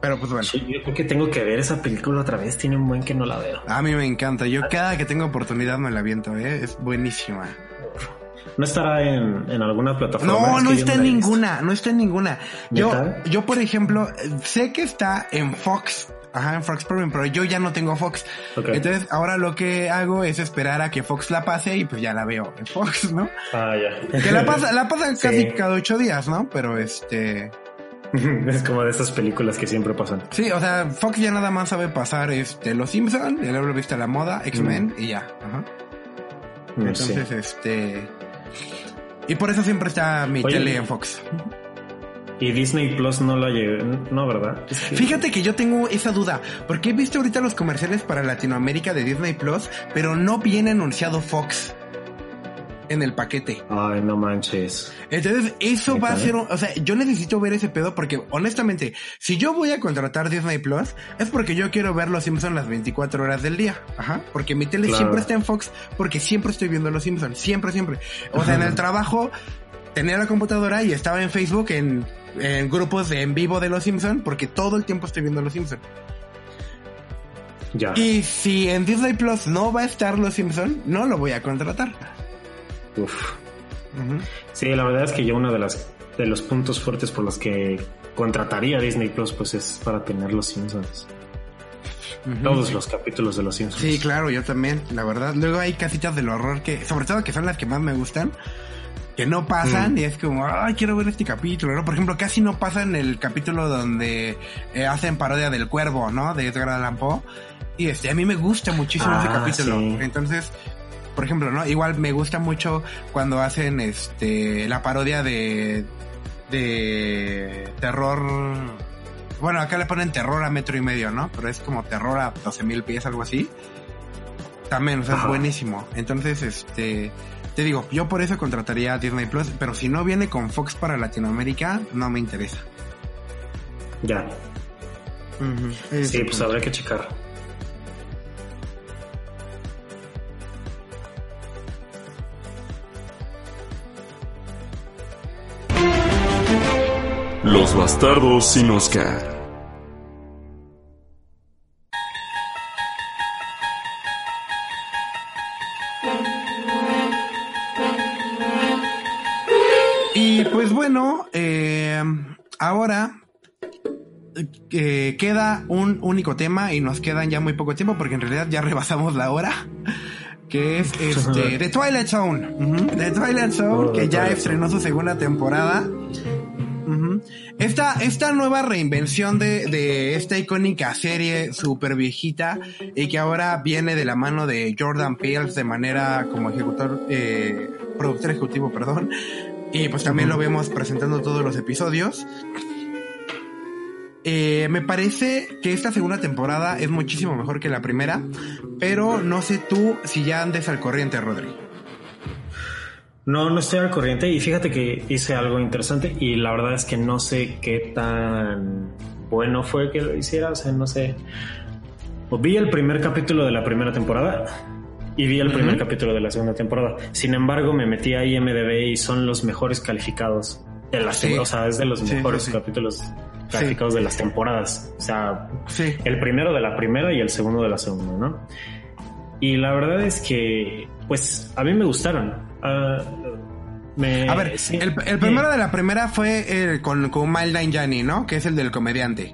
Speaker 2: Pero pues bueno,
Speaker 3: Sí, Yo creo que tengo que ver esa película otra vez. Tiene un buen que no la veo.
Speaker 2: a mí me encanta. Yo cada que tengo oportunidad me la aviento, ¿eh? Es buenísima.
Speaker 3: ¿No estará en, en alguna plataforma?
Speaker 2: No,
Speaker 3: Es
Speaker 2: no está en ninguna, no está en ninguna. Yo, yo por ejemplo, sé que está en Fox, ajá, en Fox Premium, pero yo ya no tengo Fox. Entonces, ahora lo que hago es esperar a que Fox la pase y pues ya la veo en Fox, ¿no?
Speaker 3: Ah, ya.
Speaker 2: Que la pasa, la pasan [laughs]
Speaker 3: Sí.
Speaker 2: casi cada ocho días, ¿no? Pero este, [laughs]
Speaker 3: es como de esas películas que siempre pasan.
Speaker 2: sí, o sea, Fox ya nada más sabe pasar este Los Simpson, ya lo viste a la moda, X-Men y ya, ajá.
Speaker 3: Sé.
Speaker 2: Entonces, este, y por eso siempre está mi
Speaker 3: Oye,
Speaker 2: tele en Fox.
Speaker 3: Y Disney Plus no la llevé. No, ¿verdad? Es que-
Speaker 2: Fíjate que yo tengo esa duda, porque he visto ahorita los comerciales para Latinoamérica de Disney Plus, pero no viene anunciado Fox en el paquete.
Speaker 3: Ay, no manches.
Speaker 2: Entonces, eso va a ser, un- o sea, yo necesito ver ese pedo porque honestamente, si yo voy a contratar Disney Plus, es porque yo quiero ver Los Simpsons las 24 horas del día. Ajá. Porque mi tele
Speaker 3: Claro.
Speaker 2: siempre está en Fox porque siempre estoy viendo Los Simpsons, siempre, siempre. O sea, en el trabajo tenía la computadora y estaba en Facebook en, en grupos de en vivo de Los Simpsons porque todo el tiempo estoy viendo Los Simpsons.
Speaker 3: Ya.
Speaker 2: Y si en Disney Plus no va a estar Los Simpsons, no lo voy a contratar.
Speaker 3: Uf. Sí, la verdad es que yo uno de las de los puntos fuertes por los que contrataría Disney Plus pues es para tener los Simpsons. Todos los capítulos de los Simpsons.
Speaker 2: Sí, claro, yo también, la verdad. Luego hay casitas del horror que, sobre todo que son las que más me gustan, que no pasan
Speaker 3: Mm.
Speaker 2: y es como, ay, quiero ver este capítulo, ¿no? Por ejemplo, casi no pasan el capítulo donde eh, hacen parodia del cuervo, ¿no? De Edgar Allan Poe. Y este, a mí me gusta muchísimo ese
Speaker 3: Ah,
Speaker 2: capítulo.
Speaker 3: sí.
Speaker 2: Entonces, por ejemplo, ¿no? Igual me gusta mucho cuando hacen este, la parodia de, de terror. Bueno, acá le ponen terror a metro y medio, ¿no? Pero es como terror a 12 mil pies, algo así. También, o sea, es buenísimo. Entonces, este, te digo, yo por eso contrataría a Disney Plus, pero si no viene con Fox para Latinoamérica, no me interesa.
Speaker 3: Ya. Sí, pues
Speaker 2: punto.
Speaker 3: habrá que checar.
Speaker 1: Los bastardos sin Oscar.
Speaker 2: Y pues bueno, eh, ahora eh, queda un único tema y nos quedan ya muy poco tiempo porque en realidad ya rebasamos la hora. Que es [laughs] este The Twilight Zone. The Twilight Zone,
Speaker 3: Oh,
Speaker 2: que
Speaker 3: The
Speaker 2: ya
Speaker 3: Twilight
Speaker 2: estrenó su segunda temporada. Esta, esta nueva reinvención de, de esta icónica serie super viejita y que ahora viene de la mano de Jordan Peele de manera como ejecutor, eh, productor ejecutivo, perdón. Y pues también lo vemos presentando todos los episodios. Eh, me parece que esta segunda temporada es muchísimo mejor que la primera, pero no sé tú si ya andes al corriente, Rodri.
Speaker 3: No, no estoy al corriente y fíjate que hice algo interesante y la verdad es que no sé qué tan bueno fue que lo hiciera, o sea, no sé. Pues vi el primer capítulo de la primera temporada y vi el primer capítulo de la segunda temporada. Sin embargo, me metí a IMDB y son los mejores calificados de las
Speaker 2: Sí.
Speaker 3: o sea, es de los
Speaker 2: Sí,
Speaker 3: mejores
Speaker 2: sí,
Speaker 3: capítulos calificados de las temporadas. O sea,
Speaker 2: Sí.
Speaker 3: el primero de la primera y el segundo de la segunda, ¿no? Y la verdad es que, pues, a mí me gustaron. Ah, me-
Speaker 2: A ver,
Speaker 3: Eh, sí,
Speaker 2: el, el primero de la primera fue el con, con Mild Nine ¿no? Que es el del comediante.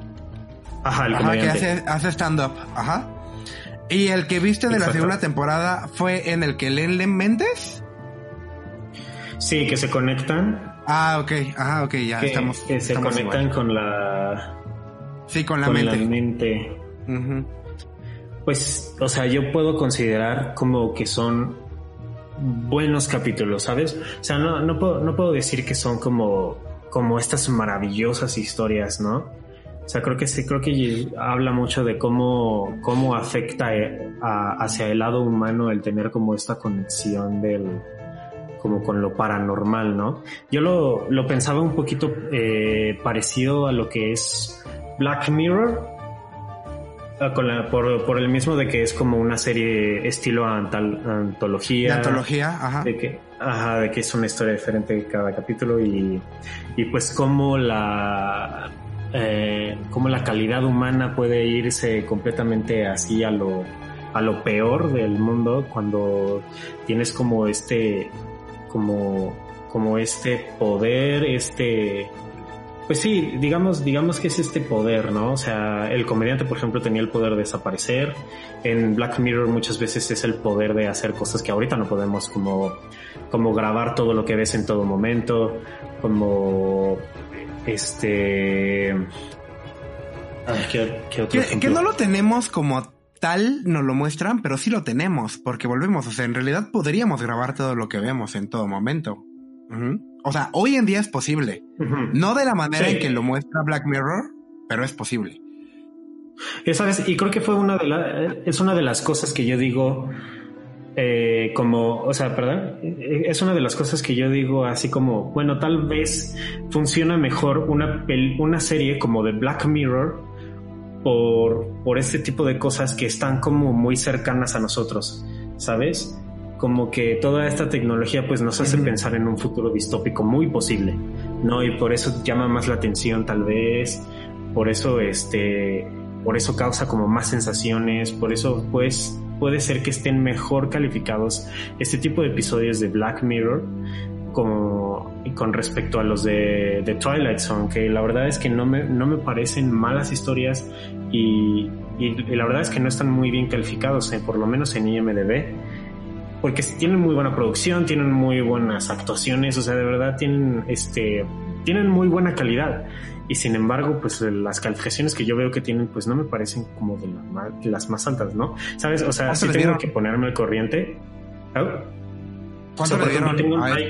Speaker 3: Ajá, el
Speaker 2: Ajá, que
Speaker 3: comediante.
Speaker 2: hace, hace stand-up. Ajá. Y el que viste de la segunda temporada fue en el que leen Len Méndez.
Speaker 3: Sí, que se conectan.
Speaker 2: Ah, ok. Ajá, ok, ya
Speaker 3: que,
Speaker 2: estamos.
Speaker 3: que se
Speaker 2: estamos
Speaker 3: conectan
Speaker 2: igual.
Speaker 3: con la,
Speaker 2: Sí, con la
Speaker 3: con
Speaker 2: mente.
Speaker 3: la mente. Pues, o sea, yo puedo considerar como que son buenos capítulos, ¿sabes? O sea, no, no, puedo, no puedo decir que son como, como estas maravillosas historias, ¿no? O sea, creo que sí, creo que habla mucho de cómo, cómo afecta eh, a- hacia el lado humano el tener como esta conexión del, como con lo paranormal, ¿no? Yo lo, lo pensaba un poquito eh, parecido a lo que es Black Mirror, con la- por, por el mismo de que es como una serie estilo antal-
Speaker 2: De
Speaker 3: antología.
Speaker 2: antología, ajá.
Speaker 3: De que, ajá, de que es una historia diferente cada capítulo y, y pues cómo la, eh, cómo la calidad humana puede irse completamente así a lo, a lo peor del mundo cuando tienes como este, como, como este poder, este, pues sí, digamos, digamos que es este poder, ¿no? O sea, el comediante, por ejemplo, tenía el poder de desaparecer. En Black Mirror muchas veces es el poder de hacer cosas que ahorita no podemos, como, como grabar todo lo que ves en todo momento, como este. Ay, ¿qué, qué otro
Speaker 2: Que, que no lo tenemos como tal, nos lo muestran, pero sí lo tenemos, porque volvemos, o sea, en realidad podríamos grabar todo lo que vemos en todo momento. O sea, hoy en día es posible. No de la manera
Speaker 3: Sí.
Speaker 2: en que lo muestra Black Mirror, pero es posible.
Speaker 3: Y creo que fue una de las, es una de las cosas que yo digo, eh, como, o sea, perdón, es una de las cosas que yo digo así como, bueno, tal vez funciona mejor una, una serie como de Black Mirror por, por este tipo de cosas que están como muy cercanas a nosotros, ¿sabes? Como que toda esta tecnología pues nos hace pensar en un futuro distópico muy posible, ¿no? Y por eso llama más la atención tal vez, por eso este, por eso causa como más sensaciones, por eso pues puede ser que estén mejor calificados este tipo de episodios de Black Mirror como con respecto a los de, de Twilight Zone, que la verdad es que no me, no me parecen malas historias y, y- y la verdad es que no están muy bien calificados, eh, por lo menos en IMDB, porque tienen muy buena producción, tienen muy buenas actuaciones, o sea, de verdad tienen, este, tienen muy buena calidad. Y sin embargo, pues las calificaciones que yo veo que tienen, pues no me parecen como de las más, de las más altas, ¿no? ¿Sabes? O sea,
Speaker 2: ¿Cuánto
Speaker 3: sí
Speaker 2: le
Speaker 3: tengo
Speaker 2: dieron?
Speaker 3: que ponerme al corriente.
Speaker 2: ¿Cuánto
Speaker 3: O sea,
Speaker 2: le
Speaker 3: por ejemplo,
Speaker 2: dieron?
Speaker 3: tengo- hay,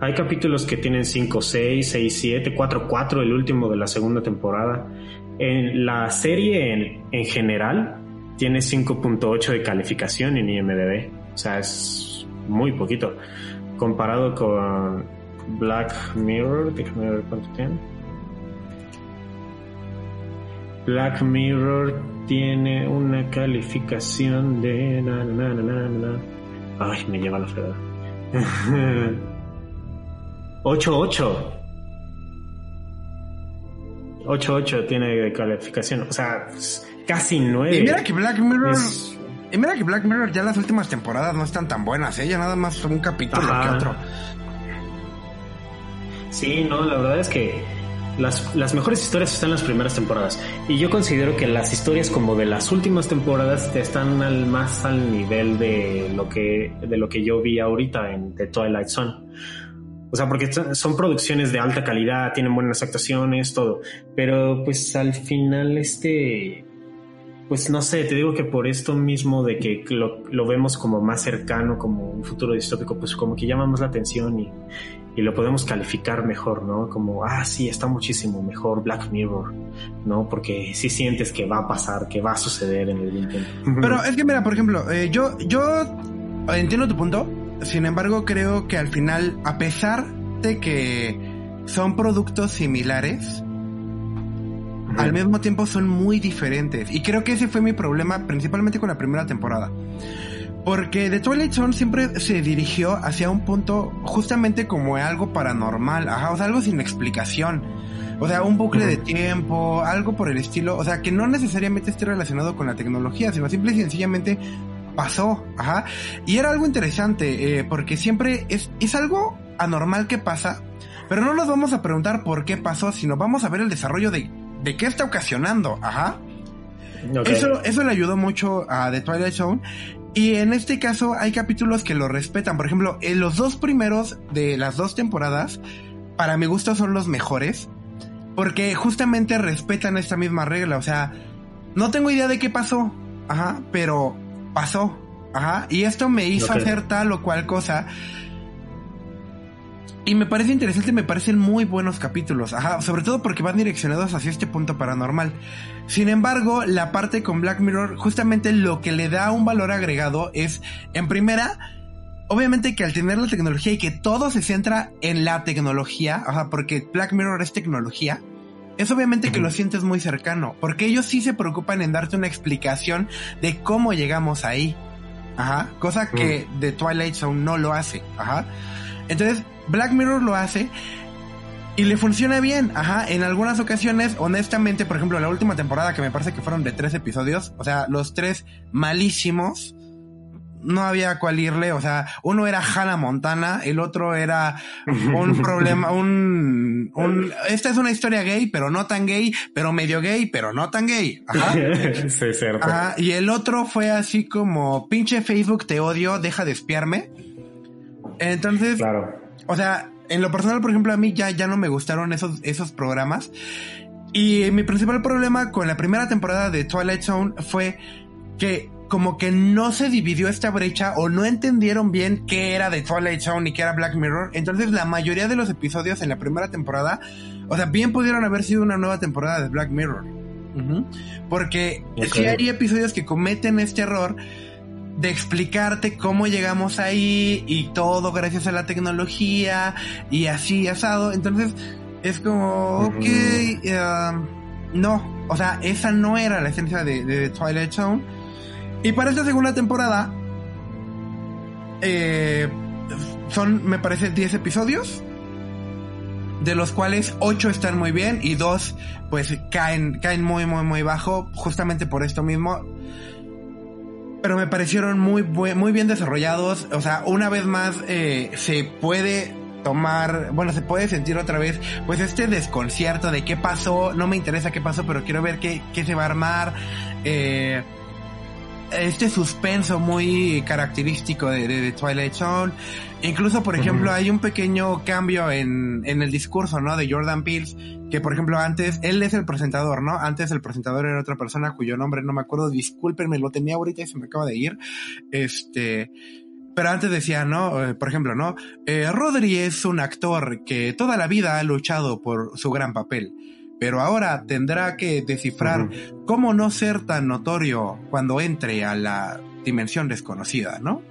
Speaker 3: hay capítulos que tienen 5, 6, 6, 7, 4, 4, el último de la segunda temporada. En la serie en, en general tiene 5.8 de calificación en IMDb. O sea, es muy poquito. Comparado con Black Mirror, déjame ver cuánto tiene. Black Mirror tiene una calificación de... na, na, na, na, na, na. Ay, me lleva la fregada. [laughs] 8-8. 8-8 tiene de calificación. O sea, casi 9.
Speaker 2: Y mira que Black Mirror.
Speaker 3: Es-
Speaker 2: Y mira que Black Mirror ya las últimas temporadas no están tan buenas, ¿eh? Ya nada más un capítulo
Speaker 3: Ajá.
Speaker 2: que otro.
Speaker 3: Sí, no, la verdad es que las, las mejores historias están en las primeras temporadas. Y yo considero que las historias como de las últimas temporadas están al, más al nivel de lo que, de lo que yo vi ahorita en The Twilight Zone. O sea, porque son- son producciones de alta calidad, tienen buenas actuaciones, todo. Pero pues al final este... Pues no sé, te digo que por esto mismo de que lo, lo vemos como más cercano, como un futuro distópico, pues como que llama más la atención y, y lo podemos calificar mejor, ¿no? Como, ah, sí, está muchísimo mejor Black Mirror, ¿no? Porque sí sientes que va a pasar, que va a suceder en el intento.
Speaker 2: Pero es que mira, por ejemplo, eh, yo, yo entiendo tu punto. Sin embargo, creo que al final, a pesar de que son productos similares, al mismo tiempo son muy diferentes. Y creo que ese fue mi problema principalmente con la primera temporada. Porque The Twilight Zone siempre se dirigió hacia un punto justamente como algo paranormal, ajá, o sea, algo sin explicación. O sea, un bucle de tiempo, algo por el estilo, o sea, que no necesariamente esté relacionado con la tecnología, sino simple y sencillamente pasó, ajá. Y era algo interesante, eh, porque siempre es, es algo anormal que pasa, pero no nos vamos a preguntar por qué pasó, sino vamos a ver el desarrollo de, de qué está ocasionando, ajá. Eso, eso le ayudó mucho a The Twilight Zone. Y en este caso hay capítulos que lo respetan. Por ejemplo, en los dos primeros de las dos temporadas, para mi gusto son los mejores. Porque justamente respetan esta misma regla. O sea, no tengo idea de qué pasó. Ajá, pero pasó. Ajá. Y esto me hizo hacer tal o cual cosa. Y me parece interesante, me parecen muy buenos capítulos, ajá, sobre todo porque van direccionados hacia este punto paranormal. Sin embargo, la parte con Black Mirror, justamente lo que le da un valor agregado es, en primera, obviamente que al tener la tecnología y que todo se centra en la tecnología, ajá, porque Black Mirror es tecnología, es obviamente que lo sientes muy cercano, porque ellos sí se preocupan en darte una explicación de cómo llegamos ahí. Ajá, cosa que The Twilight Zone no lo hace, ajá. Entonces, Black Mirror lo hace y le funciona bien, ajá. En algunas ocasiones, honestamente, por ejemplo, la última temporada que me parece que fueron de tres episodios, o sea, los tres malísimos, no había cuál irle, o sea, uno era Hannah Montana, el otro era un [laughs] problema, un, un, esta es una historia gay, pero no tan gay, pero medio gay, pero no tan gay, ajá. [laughs]
Speaker 3: sí, cierto.
Speaker 2: Ajá, y el otro fue así como, pinche Facebook, te odio, deja de espiarme. Entonces,
Speaker 3: Claro.
Speaker 2: o sea, en lo personal, por ejemplo, a mí ya, ya no me gustaron esos, esos programas. Y mi principal problema con la primera temporada de Twilight Zone fue que como que no se dividió esta brecha o no entendieron bien qué era de Twilight Zone y qué era Black Mirror. Entonces la mayoría de los episodios en la primera temporada, o sea, bien pudieron haber sido una nueva temporada de Black Mirror. Porque
Speaker 3: Ok.
Speaker 2: sí hay episodios que cometen este error de explicarte cómo llegamos ahí y todo gracias a la tecnología y así asado. Entonces es como, ok, um, no, o sea, esa no era la esencia de, de Twilight Zone. Y para esta segunda temporada, eh, son, me parece, 10 episodios. De los cuales 8 están muy bien y 2 pues caen, caen muy, muy, muy bajo, justamente por esto mismo pero me parecieron muy, muy bien desarrollados. O sea, una vez más eh, se puede tomar, bueno, se puede sentir otra vez, pues este desconcierto de qué pasó, no me interesa qué pasó, pero quiero ver qué, qué se va a armar. Eh, este suspenso muy característico de, de- de Twilight Zone. Incluso, por ejemplo, hay un pequeño cambio en, en el discurso, ¿no? De Jordan Peele, que por ejemplo antes, él es el presentador, ¿no? Antes el presentador era otra persona cuyo nombre no me acuerdo, discúlpenme, lo tenía ahorita y se me acaba de ir. Este, pero antes decía, ¿no? Eh, por ejemplo, ¿no? Eh, Rodri es un actor que toda la vida ha luchado por su gran papel, pero ahora tendrá que descifrar cómo no ser tan notorio cuando entre a la dimensión desconocida, ¿no?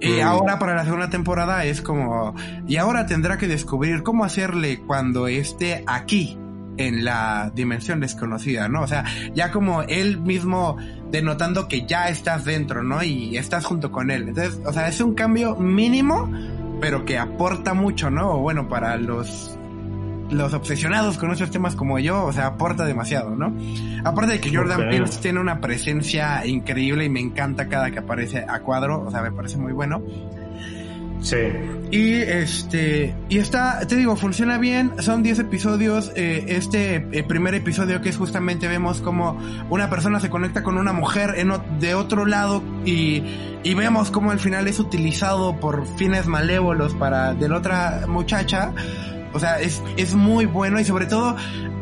Speaker 2: Y
Speaker 3: Mm.
Speaker 2: ahora para la segunda temporada es como, y ahora tendrá que descubrir cómo hacerle cuando esté aquí en la dimensión desconocida, ¿no? O sea, ya como él mismo denotando que ya estás dentro, ¿no? Y estás junto con él. Entonces, o sea, es un cambio mínimo, pero que aporta mucho, ¿no? Bueno, para los los obsesionados con esos temas como yo, o sea, aporta demasiado, ¿no? Aparte de que Jordan
Speaker 3: Ok.
Speaker 2: Peele tiene una presencia increíble y me encanta cada que aparece a cuadro, o sea, me parece muy bueno.
Speaker 3: Sí.
Speaker 2: Y este, y está, te digo, funciona bien, son 10 episodios, eh, este eh, primer episodio que es justamente vemos como una persona se conecta con una mujer en, o- de otro lado y, y vemos como al final es utilizado por fines malévolos para de la otra muchacha. O sea, es, es muy bueno y sobre todo,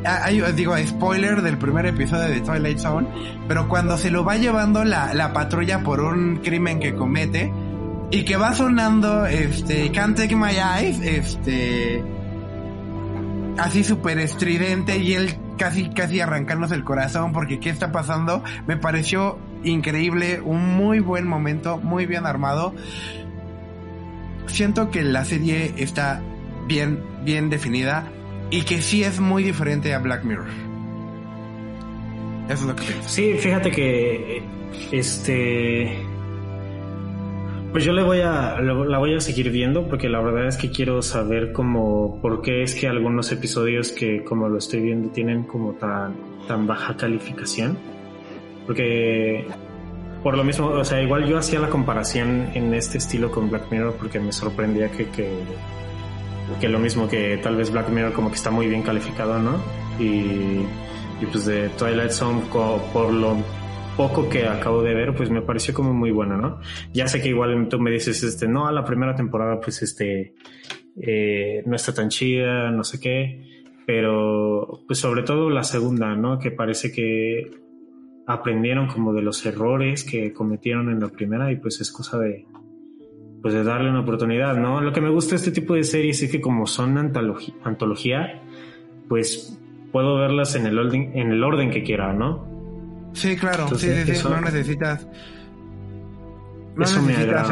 Speaker 2: hay, digo, spoiler del primer episodio de Twilight Zone, pero cuando se lo va llevando la, la patrulla por un crimen que comete y que va sonando, este, Can't Take My Eyes, este, así súper estridente y él casi, casi arrancándose el corazón porque qué está pasando, me pareció increíble, un muy buen momento, muy bien armado. Siento que la serie está bien, bien definida y que sí es muy diferente a Black Mirror. Eso es lo que pienso.
Speaker 3: Sí, fíjate que este Pues yo le voy a, la voy a seguir viendo porque la verdad es que quiero saber como por qué es que algunos episodios que como lo estoy viendo tienen como tan, tan baja calificación. Porque por lo mismo, o sea, igual yo hacía la comparación en este estilo con Black Mirror porque me sorprendía que, que, que lo mismo que tal vez Black Mirror como que está muy bien calificado, ¿no? Y, y pues de Twilight Zone por lo poco que acabo de ver, pues me pareció como muy bueno, ¿no? Ya sé que igual tú me dices, este, no, la primera temporada, pues este, eh, no está tan chida, no sé qué, pero pues sobre todo la segunda, ¿no? Que parece que aprendieron como de los errores que cometieron en la primera y pues es cosa de, pues de darle una oportunidad, ¿no? Lo que me gusta de este tipo de series es que como son antología, antología pues puedo verlas en el orden, en el orden que quiera, ¿no?
Speaker 2: Sí, claro, sí, sí, sí, no necesitas. No necesitas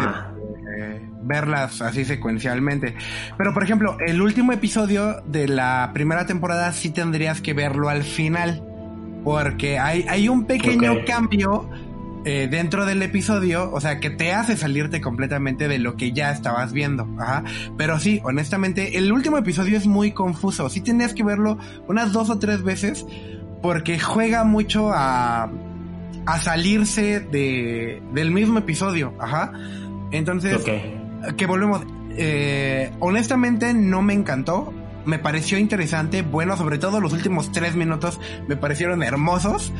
Speaker 2: eh, verlas así secuencialmente. Pero, por ejemplo, el último episodio de la primera temporada sí tendrías que verlo al final. Porque hay, hay un pequeño cambio eh, dentro del episodio, o sea, que te hace salirte completamente de lo que ya estabas viendo. Ajá. Pero sí, honestamente, el último episodio es muy confuso. Sí tendrías que verlo unas dos o tres veces porque juega mucho a, a salirse de, del mismo episodio, ajá. Entonces, que volvemos, eh, honestamente no me encantó, me pareció interesante, bueno, sobre todo los últimos tres minutos me parecieron hermosos.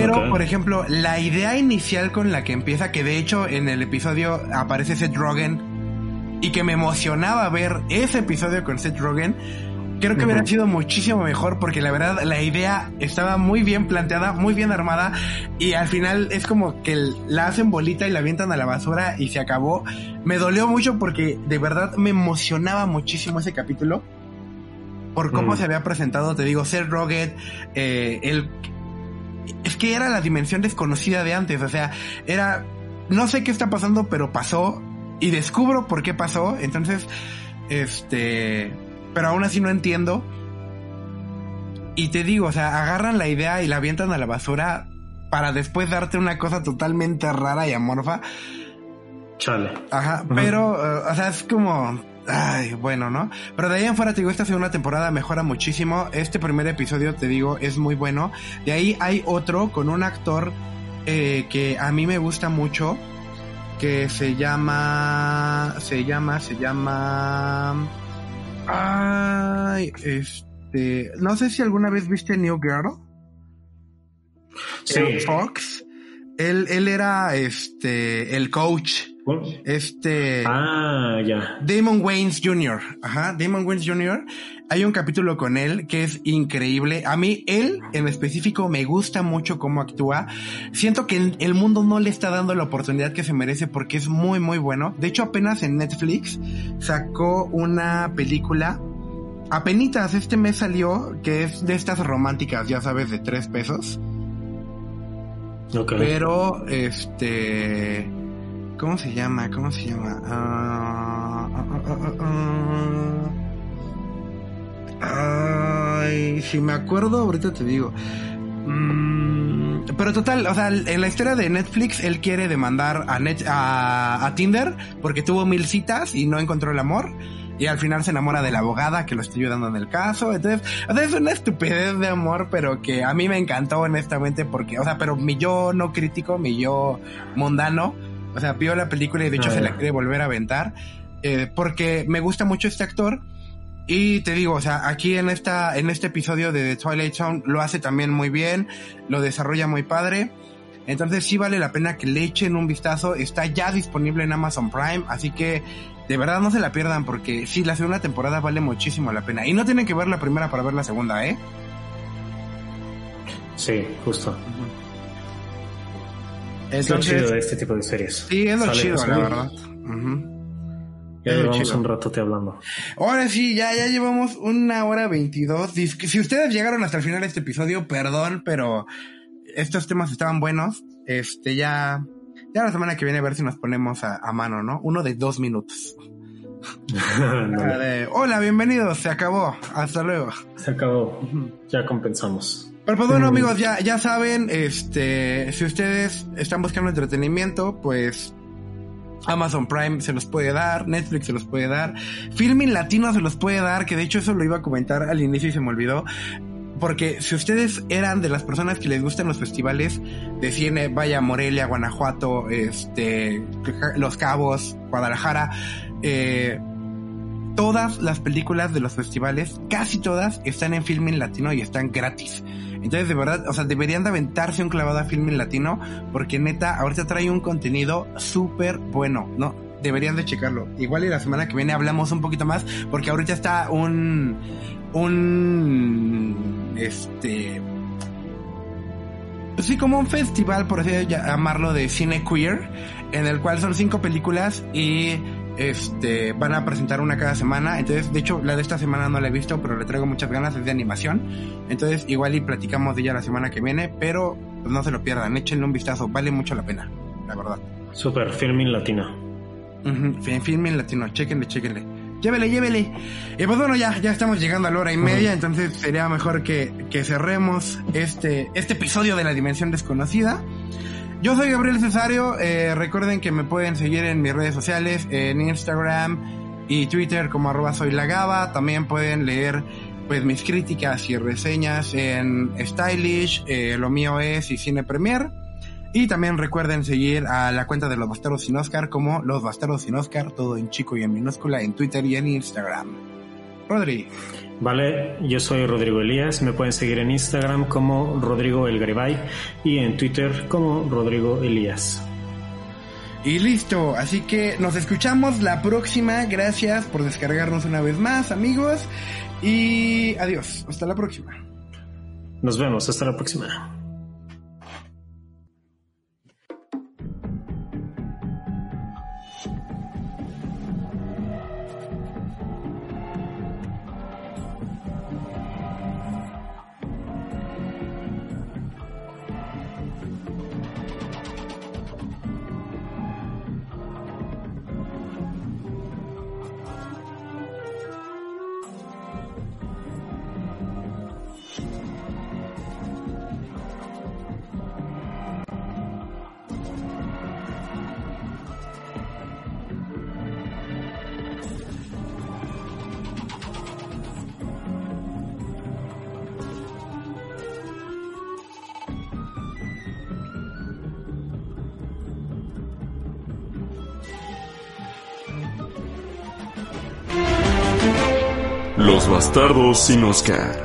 Speaker 2: Pero, por ejemplo, la idea inicial con la que empieza, que de hecho en el episodio aparece Seth Rogen, y que me emocionaba ver ese episodio con Seth Rogen, Creo que hubiera sido muchísimo mejor porque la verdad la idea estaba muy bien planteada, muy bien armada y al final es como que la hacen bolita y la avientan a la basura y se acabó. Me dolió mucho porque de verdad me emocionaba muchísimo ese capítulo por cómo se había presentado, te digo, ser Roget, eh, el... Es que era la dimensión desconocida de antes, o sea, era... No sé qué está pasando, pero pasó y descubro por qué pasó, entonces, este pero aún así no entiendo. Y te digo, o sea, agarran la idea y la avientan a la basura para después darte una cosa totalmente rara y amorfa.
Speaker 3: Chale.
Speaker 2: Ajá, pero, eh, o sea, es como, ay, bueno, ¿no? Pero de ahí en fuera, te digo, esta segunda temporada mejora muchísimo. Este primer episodio, te digo, es muy bueno. De ahí hay otro con un actor eh, que a mí me gusta mucho, que se llama, se llama, se llama... Ay, este. No sé si alguna vez viste New Girl.
Speaker 3: Sí.
Speaker 2: Fox. Él, él era este el coach. Este.
Speaker 3: Ah, ya.
Speaker 2: Damon Waynes Jr. Ajá, Damon Waynes Jr. Hay un capítulo con él que es increíble. A mí, él en específico me gusta mucho cómo actúa. Siento que el mundo no le está dando la oportunidad que se merece porque es muy, muy bueno. De hecho, apenas en Netflix sacó una película. Apenitas este mes salió, que es de estas románticas, ya sabes, de tres pesos.
Speaker 3: Okay.
Speaker 2: Pero, este ¿Cómo se llama? ¿Cómo se llama? Ah, ah, ah, ay, si me acuerdo, ahorita te digo. Mm, pero total, o sea, en la historia de Netflix, él quiere demandar a, Net, a, Tinder porque tuvo mil citas y no encontró el amor. Y al final se enamora de la abogada que lo está ayudando en el caso. Entonces, o sea, es una estupidez de amor, pero que a mí me encantó honestamente porque, o sea, pero mi yo no crítico, mi yo mundano, o sea, vio la película y de hecho se la quiere volver a aventar. Eh, porque me gusta mucho este actor. Y te digo, o sea, aquí en esta, en este episodio de The Twilight Zone lo hace también muy bien, lo desarrolla muy padre. Entonces sí vale la pena que le echen un vistazo. Está ya disponible en Amazon Prime, así que de verdad no se la pierdan porque sí, la segunda temporada vale muchísimo la pena. Y no tienen que ver la primera para ver la segunda, ¿eh?
Speaker 3: Sí, justo. Es lo chido de este tipo de series.
Speaker 2: Sí, es lo chido, la verdad.
Speaker 3: Ya llevamos un ratote hablando.
Speaker 2: Ahora sí, ya, ya llevamos una hora veintidós. Si ustedes llegaron hasta el final de este episodio, perdón, pero estos temas estaban buenos. Este, ya, ya la semana que viene a ver si nos ponemos a, mano, ¿no? Uno de dos minutos. [laughs] Hola, bienvenidos, se acabó. Hasta luego.
Speaker 3: Se acabó. Ya compensamos.
Speaker 2: Pero pues bueno amigos, ya, ya saben, este, si ustedes están buscando entretenimiento, pues Amazon Prime se los puede dar, Netflix se los puede dar, Filming Latino se los puede dar, que de hecho eso lo iba a comentar al inicio y se me olvidó. Porque si ustedes eran de las personas que les gustan los festivales de cine, vaya Morelia, Guanajuato, este, Los Cabos, Guadalajara, eh, todas las películas de los festivales, casi todas, están en Filming Latino y están gratis. Entonces, de verdad, o sea, deberían de aventarse un clavado a Filming Latino, porque neta, ahorita trae un contenido súper bueno, ¿no? Deberían de checarlo. Igual y la semana que viene hablamos un poquito más, porque ahorita está un, un, este, pues sí, como un festival, por así llamarlo, de cine queer, en el cual son cinco películas y este, van a presentar una cada semana. Entonces, de hecho, la de esta semana no la he visto, pero le traigo muchas ganas, es de animación. Entonces, igual y platicamos de ella la semana que viene, pero pues, no se lo pierdan, échenle un vistazo, vale mucho la pena, la verdad.
Speaker 3: Super, filming latino.
Speaker 2: Uh filming latino, chequenle, chequenle. Llévele, llévele. Y pues bueno, ya, ya estamos llegando a la hora y media, entonces sería mejor que, que cerremos este, este episodio de la Dimensión Desconocida. Yo soy Gabriel Cesario. Eh, recuerden que me pueden seguir en mis redes sociales, en Instagram y Twitter como arroba soy la También pueden leer pues mis críticas y reseñas en Stylish, eh, lo mío es y Cine Premier. Y también recuerden seguir a la cuenta de los Bastardos sin Oscar como Los Bastardos sin Oscar, todo en chico y en minúscula en Twitter y en Instagram. Rodri.
Speaker 3: Vale, yo soy Rodrigo Elías, me pueden seguir en Instagram como Rodrigo El Garibay y en Twitter como Rodrigo Elías.
Speaker 2: Y listo, así que nos escuchamos la próxima, gracias por descargarnos una vez más amigos y adiós, hasta la próxima.
Speaker 3: Nos vemos, hasta la próxima.
Speaker 1: Bastardos sin Oscar.